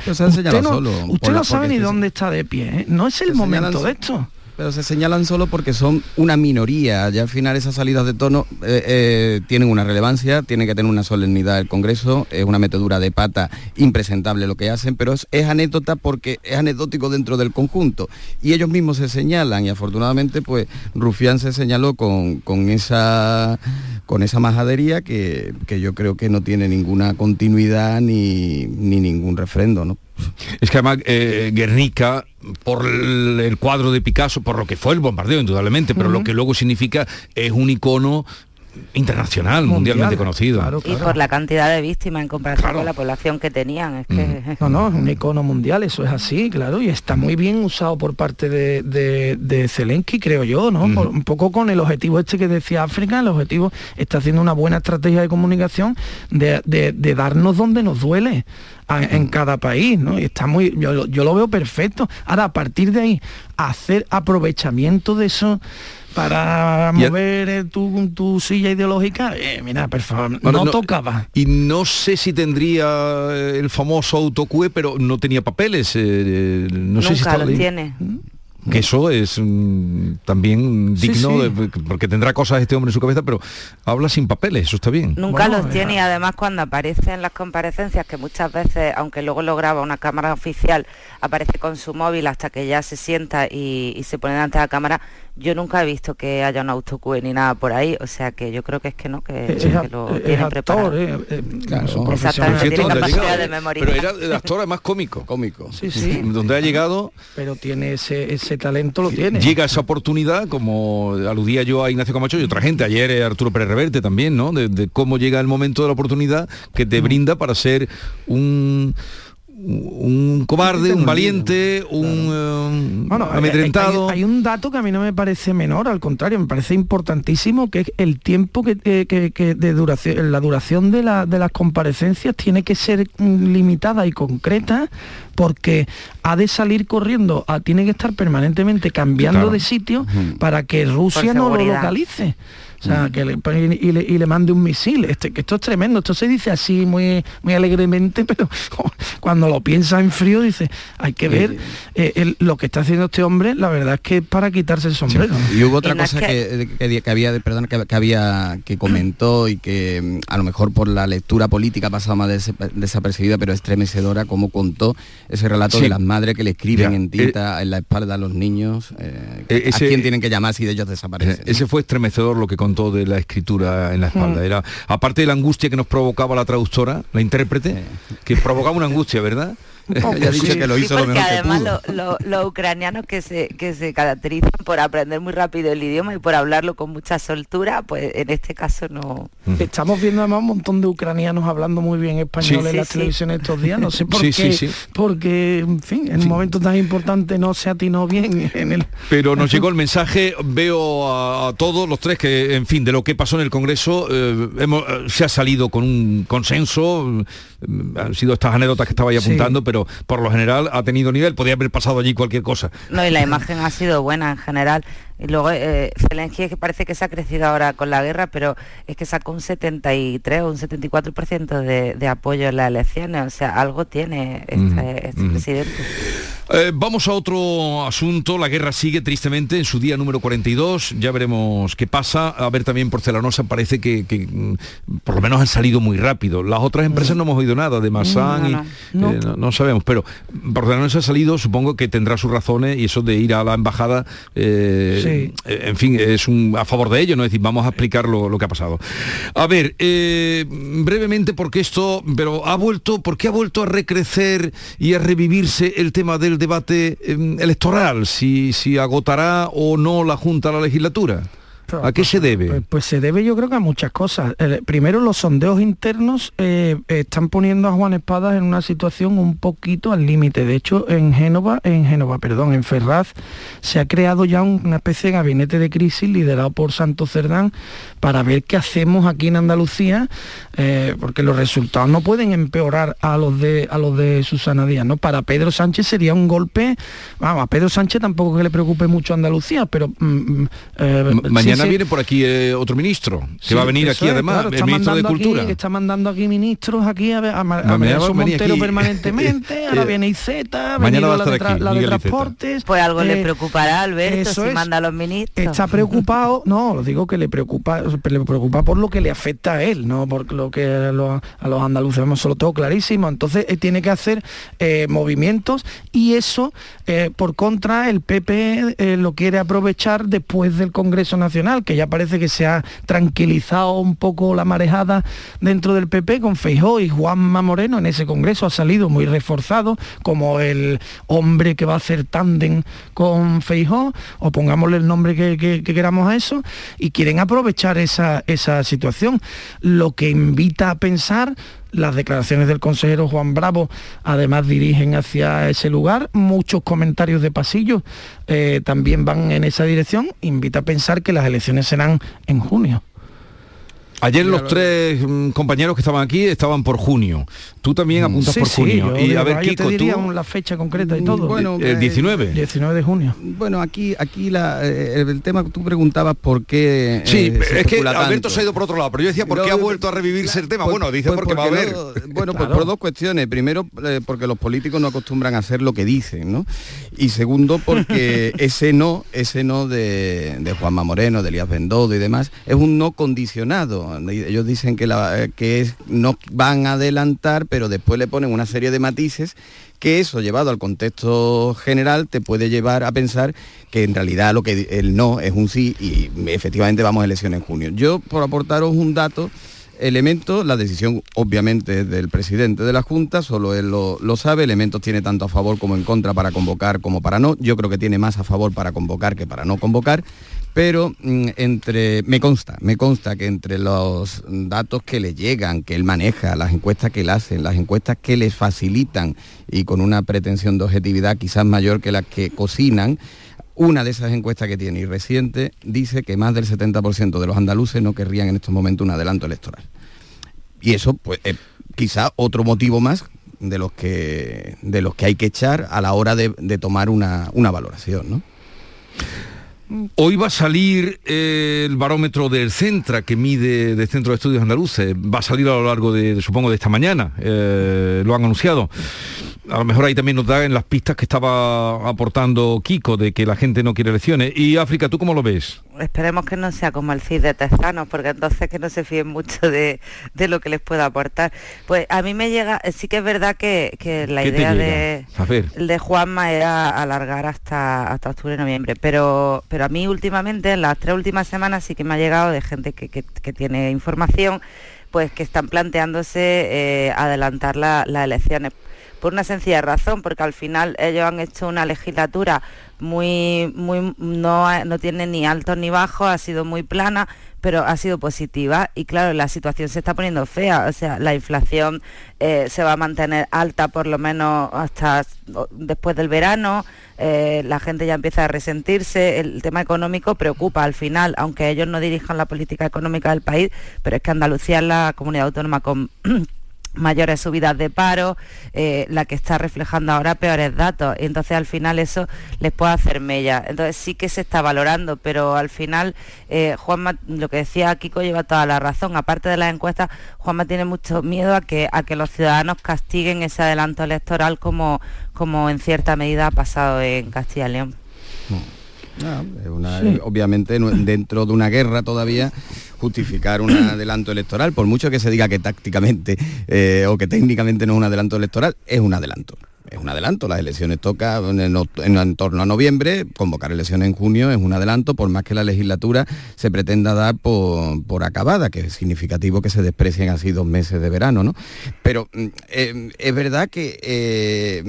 usted no, solo por usted la- no sabe ni dónde está de pie, ¿eh? no es el momento señalan de esto. Pero se señalan solo porque son una minoría. Ya al final esas salidas de tono eh, eh, tienen una relevancia, tiene que tener una solemnidad el Congreso, es una metedura de pata impresentable lo que hacen, pero es, anécdota porque es anecdótico dentro del conjunto. Y ellos mismos se señalan y afortunadamente pues Rufián se señaló con, con esa con esa majadería que, que yo creo que no tiene ninguna continuidad ni, ni ningún refrendo, ¿no? Es que además eh, Guernica, por el, el cuadro de Picasso, por lo que fue el bombardeo, indudablemente, pero lo que luego significa es un icono internacional, mundialmente conocido. Y por la cantidad de víctimas en comparación con la población que tenían. Es que... No, no, es un *laughs* icono mundial, eso es así, claro, y está muy bien usado por parte de, de, de Zelensky, creo yo, ¿no? Por- un poco con el objetivo este que decía África, el objetivo está haciendo una buena estrategia de comunicación de, de- de darnos donde nos duele en cada país, ¿no? Y está muy, yo, lo- yo lo veo perfecto. Ahora, a partir de ahí, hacer aprovechamiento de eso para mover eh, tu, tu silla ideológica, eh, mira, por favor, Bueno, no, no- tocaba. Y no sé si tendría eh, el famoso autocue, pero no tenía papeles. eh, no sé si ahí. tiene. Que eso es mm, también digno, sí. de- porque tendrá cosas este hombre en su cabeza, pero habla sin papeles, eso está bien. Nunca los tiene y además cuando aparece en las comparecencias, que muchas veces, aunque luego lo graba una cámara oficial, aparece con su móvil hasta que ya se sienta y, y se pone delante de la cámara, yo nunca he visto que haya un autocue ni nada por ahí, o sea que yo creo que es que no, que, Es, que lo es tiene actor, preparado. eh, eh, Claro. Exactamente, es tiene actor. capacidad de memoria. Pero era el actor además cómico. Cómico. Sí, sí. Donde ha llegado, Pero tiene ese, ese talento, lo tiene. llega esa oportunidad, como aludía yo a Ignacio Camacho y otra gente, ayer eh, Arturo Pérez Reverte también, ¿no? De, de cómo llega el momento de la oportunidad que Mm. te brinda para ser un un cobarde, un valiente, un eh, Bueno, amedrentado. Hay, hay un dato que a mí no me parece menor, al contrario, me parece importantísimo, que es el tiempo que, que- que- que de duración, la duración de, la- de las comparecencias tiene que ser mm, limitada y concreta, porque ha de salir corriendo, tiene que estar permanentemente cambiando Claro. de sitio para que Rusia no lo localice. Sea, que le, y, le, y le mande un misil. Este, que esto es tremendo. Esto se dice así muy, muy alegremente, *laughs* pero cuando lo piensa en frío, dice, hay que ver eh, el- lo que está haciendo este hombre, la verdad es que es para quitarse el sombrero. Y hubo otra Y cosa que, que- que había, perdón, que, que había que comentó y que mm, a lo mejor por la lectura política ha pasado más des- desapercibida, pero estremecedora, como contó ese relato Sí. de las madres que le escriben Ya, en tinta en la espalda a los niños, eh, Eh, ese- a quién tienen que llamar si de ellos desaparecen. Ese fue estremecedor lo que contó de la escritura en la espalda. Mm. Era, aparte de la angustia que nos provocaba la traductora, la intérprete, que provocaba una angustia, ¿verdad? *laughs* Ella ha dicho que lo Sí, hizo lo porque mejor que además pudo. lo- lo- los ucranianos que se, que se caracterizan por aprender muy rápido el idioma y por hablarlo con mucha soltura, pues en este caso no. Estamos viendo además un montón de ucranianos hablando muy bien español Sí. en Sí, las sí. televisiones estos días. No sé *laughs* por Sí, qué, sí, sí. porque, en fin, en un momento tan importante no se atinó bien en el... Pero nos llegó el mensaje, veo a, a todos los tres que, en fin, de lo que pasó en el Congreso, eh, hemos- eh, se ha salido con un consenso, eh, han sido estas anécdotas que estaba ahí Sí. apuntando, pero por lo general ha tenido nivel, podía haber pasado allí cualquier cosa. No, y la imagen ha sido buena en general. Y luego eh, es que parece que se ha crecido ahora con la guerra, pero es que sacó un 73 o un 74% de, de apoyo en las elecciones. O sea, algo tiene este, este presidente. Eh, vamos a otro asunto. La guerra sigue tristemente en su día número 42. Ya veremos qué pasa. A ver, también Porcelanosa parece que, que, mm, por lo menos han salido muy rápido. Las otras empresas no hemos oído nada de Massan No, y no. eh, no, no sabemos. Pero Porcelanosa ha salido, supongo que tendrá sus razones y eso de ir a la embajada, eh, eh, en fin, es un, a favor de ello, ¿no? Es decir, vamos a explicar lo, que ha pasado. A ver, eh, brevemente, porque esto, pero ha vuelto, ¿por qué ha vuelto a recrecer y a revivirse el tema del debate eh, electoral? Si, si agotará o no la Junta la legislatura. ¿A qué se debe? Pues, pues se debe yo creo que a muchas cosas. Primero los sondeos internos eh, están poniendo a Juan Espadas en una situación un poquito al límite. De hecho, en Génova, en Génova, perdón, en Ferraz se ha creado ya un- una especie de gabinete de crisis liderado por Santos Cerdán para ver qué hacemos aquí en Andalucía, eh, porque los resultados no pueden empeorar a los de a los de Susana Díaz, ¿no? Para Pedro Sánchez sería un golpe, vamos, a Pedro Sánchez tampoco que le preocupe mucho Andalucía, pero mm, mm, eh, Mañana viene por aquí eh, otro ministro, que Sí, va a venir aquí es, además, claro, el ministro de Cultura. Aquí, está mandando aquí ministros aquí a, ver- a, a a Montero aquí. permanentemente, *laughs* ahora Eh, viene Izeta, ha mañana venido va a la de, estar tra- aquí, la de transportes. Pues algo le eh, preocupará a Alberto eso si es. manda a los ministros. Está *laughs* preocupado, no, lo digo que le preocupa, le preocupa por lo que le afecta a él, no por lo que a los, a los andaluces vemos solo todo clarísimo. Entonces eh, tiene que hacer eh, movimientos y eso, eh, por contra, el PP eh, lo quiere aprovechar después del Congreso Nacional, que ya parece que se ha tranquilizado un poco la marejada dentro del PP con Feijó y Juanma Moreno en ese Congreso ha salido muy reforzado como el hombre que va a hacer tándem con Feijó, o pongámosle el nombre que, que- que queramos a eso, y quieren aprovechar esa, esa situación. Lo que invita a pensar las declaraciones del consejero Juan Bravo además dirigen hacia ese lugar, muchos comentarios de pasillo eh, también van en esa dirección, invita a pensar que las elecciones serán en junio. Ayer los tres mm, compañeros que estaban aquí estaban por junio. Tú también apuntas Sí, por sí, junio. yo y a ver, yo te Kiko, diría tú... un- la fecha concreta y todo. Bueno, el 19. 19 de junio. Bueno, aquí, aquí la, eh, el tema que tú preguntabas por qué. Sí, eh, se es que especula Alberto tanto. se ha ido por otro lado, pero yo decía, ¿por qué ha vuelto a revivirse el tema? Pues- bueno, dice pues porque va a haber. no- bueno, pues por dos cuestiones. Primero, eh, porque los políticos no acostumbran a hacer lo que dicen, ¿no? Y segundo, porque *laughs* ese no, ese no de, de Juanma Moreno, de Elías Bendodo y demás, es un no condicionado. Ellos dicen que, la, eh, que es, no van a adelantar, pero después le ponen una serie de matices que eso llevado al contexto general te puede llevar a pensar que en realidad lo que el no es un sí y efectivamente vamos a elecciones en junio. Yo, por aportaros un dato, Elementos, la decisión obviamente es del presidente de la Junta, solo él lo sabe, Elementos tiene tanto a favor como en contra para convocar como para no, yo creo que tiene más a favor para convocar que para no convocar, pero mm, entre, me consta, me consta que entre los datos que le llegan, que él maneja, las encuestas que él hace, las encuestas que les facilitan y con una pretensión de objetividad quizás mayor que las que cocinan, una de esas encuestas que tiene y reciente dice que más del 70% de los andaluces no querrían en estos momentos un adelanto electoral. Y eso, pues, es quizá otro motivo más de los que, de los que hay que echar a la hora de, de tomar una, una valoración, ¿no? Hoy va a salir eh, el barómetro del Centra que mide del Centro de Estudios Andaluces. Va a salir a lo largo de, supongo, de esta mañana. Eh, lo han anunciado. A lo mejor ahí también nos da en las pistas que estaba aportando Kiko de que la gente no quiere elecciones. Y África, ¿tú cómo lo ves? Esperemos que no sea como el CIS de Tezanos, porque entonces que no se fíen mucho de, de lo que les pueda aportar. Pues a mí me llega, sí que es verdad que, que la ¿Qué te idea de, de Juanma era alargar hasta, hasta octubre noviembre, pero, pero a mí últimamente, en las tres últimas semanas sí que me ha llegado de gente que, que- que tiene información, pues que están planteándose eh, adelantar la- las elecciones. Por una sencilla razón, porque al final ellos han hecho una legislatura muy, muy, no, no tiene ni altos ni bajos, ha sido muy plana, pero ha sido positiva. Y claro, la situación se está poniendo fea, o sea, la inflación eh, se va a mantener alta por lo menos hasta después del verano, eh, la gente ya empieza a resentirse, el tema económico preocupa al final, aunque ellos no dirijan la política económica del país, pero es que Andalucía es la comunidad autónoma con *clears throat* mayores subidas de paro, eh, la que está reflejando ahora peores datos. Y entonces al final eso les puede hacer mella. Entonces sí que se está valorando, pero al final eh, Juanma, lo que decía Kiko lleva toda la razón. Aparte de las encuestas, Juanma tiene mucho miedo a que, a que los ciudadanos castiguen ese adelanto electoral como, como en cierta medida ha pasado en Castilla y León. Ah, obviamente dentro de una guerra todavía justificar un *clears throat* adelanto electoral, por mucho que se diga que tácticamente eh, o que técnicamente no es un adelanto electoral, es un adelanto es un adelanto, las elecciones toca en, torno a noviembre, convocar elecciones en junio es un adelanto, por más que la legislatura se pretenda dar por, acabada, que es significativo que se desprecien así dos meses de verano, ¿no? Pero mm, eh, es verdad que eh,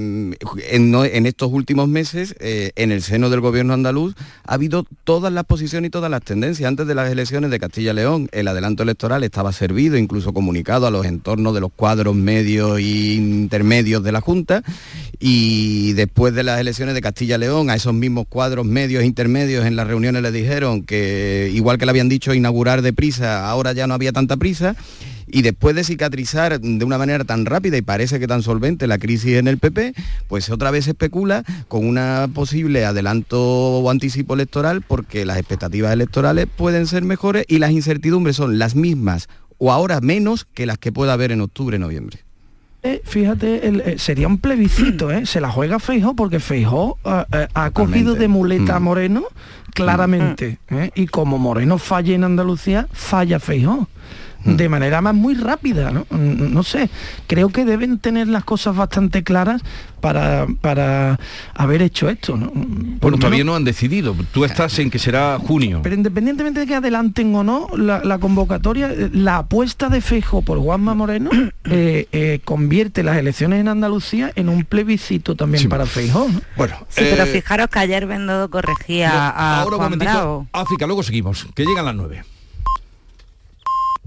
en, estos últimos meses, eh, en el seno del gobierno andaluz, ha habido todas las posiciones y todas las tendencias. Antes de las elecciones de Castilla y León, el adelanto electoral estaba servido, incluso comunicado a los entornos de los cuadros medios e intermedios de la Junta y después de las elecciones de Castilla León, a esos mismos cuadros medios intermedios en las reuniones le dijeron que, igual que le habían dicho inaugurar deprisa, ahora ya no había tanta prisa. Y después de cicatrizar de una manera tan rápida y parece que tan solvente la crisis en el PP, pues otra vez se especula con una posible adelanto o anticipo electoral porque las expectativas electorales pueden ser mejores y las incertidumbres son las mismas o ahora menos que las que pueda haber en octubre-noviembre. Eh, fíjate, eh, sería un plebiscito, ¿eh? Se la juega Feijó porque Feijó ha cogido de muleta a mm. Moreno claramente. Mm. Y como Moreno falla en Andalucía, falla Feijó. Mm. de manera más muy rápida, ¿no? No sé, creo que deben tener las cosas bastante claras para, para haber hecho esto, ¿no? bueno, todavía no han decidido. Tú estás en que será junio. Pero independientemente de que adelanten o no la, convocatoria, la apuesta de Fejo por Juanma Moreno *coughs* eh, eh, convierte las elecciones en Andalucía en un plebiscito también para Feijó. ¿no? Bueno, sí, pero eh, fijaros que ayer Bendodo corregía a ahora Juan África, luego seguimos, que llegan las nueve.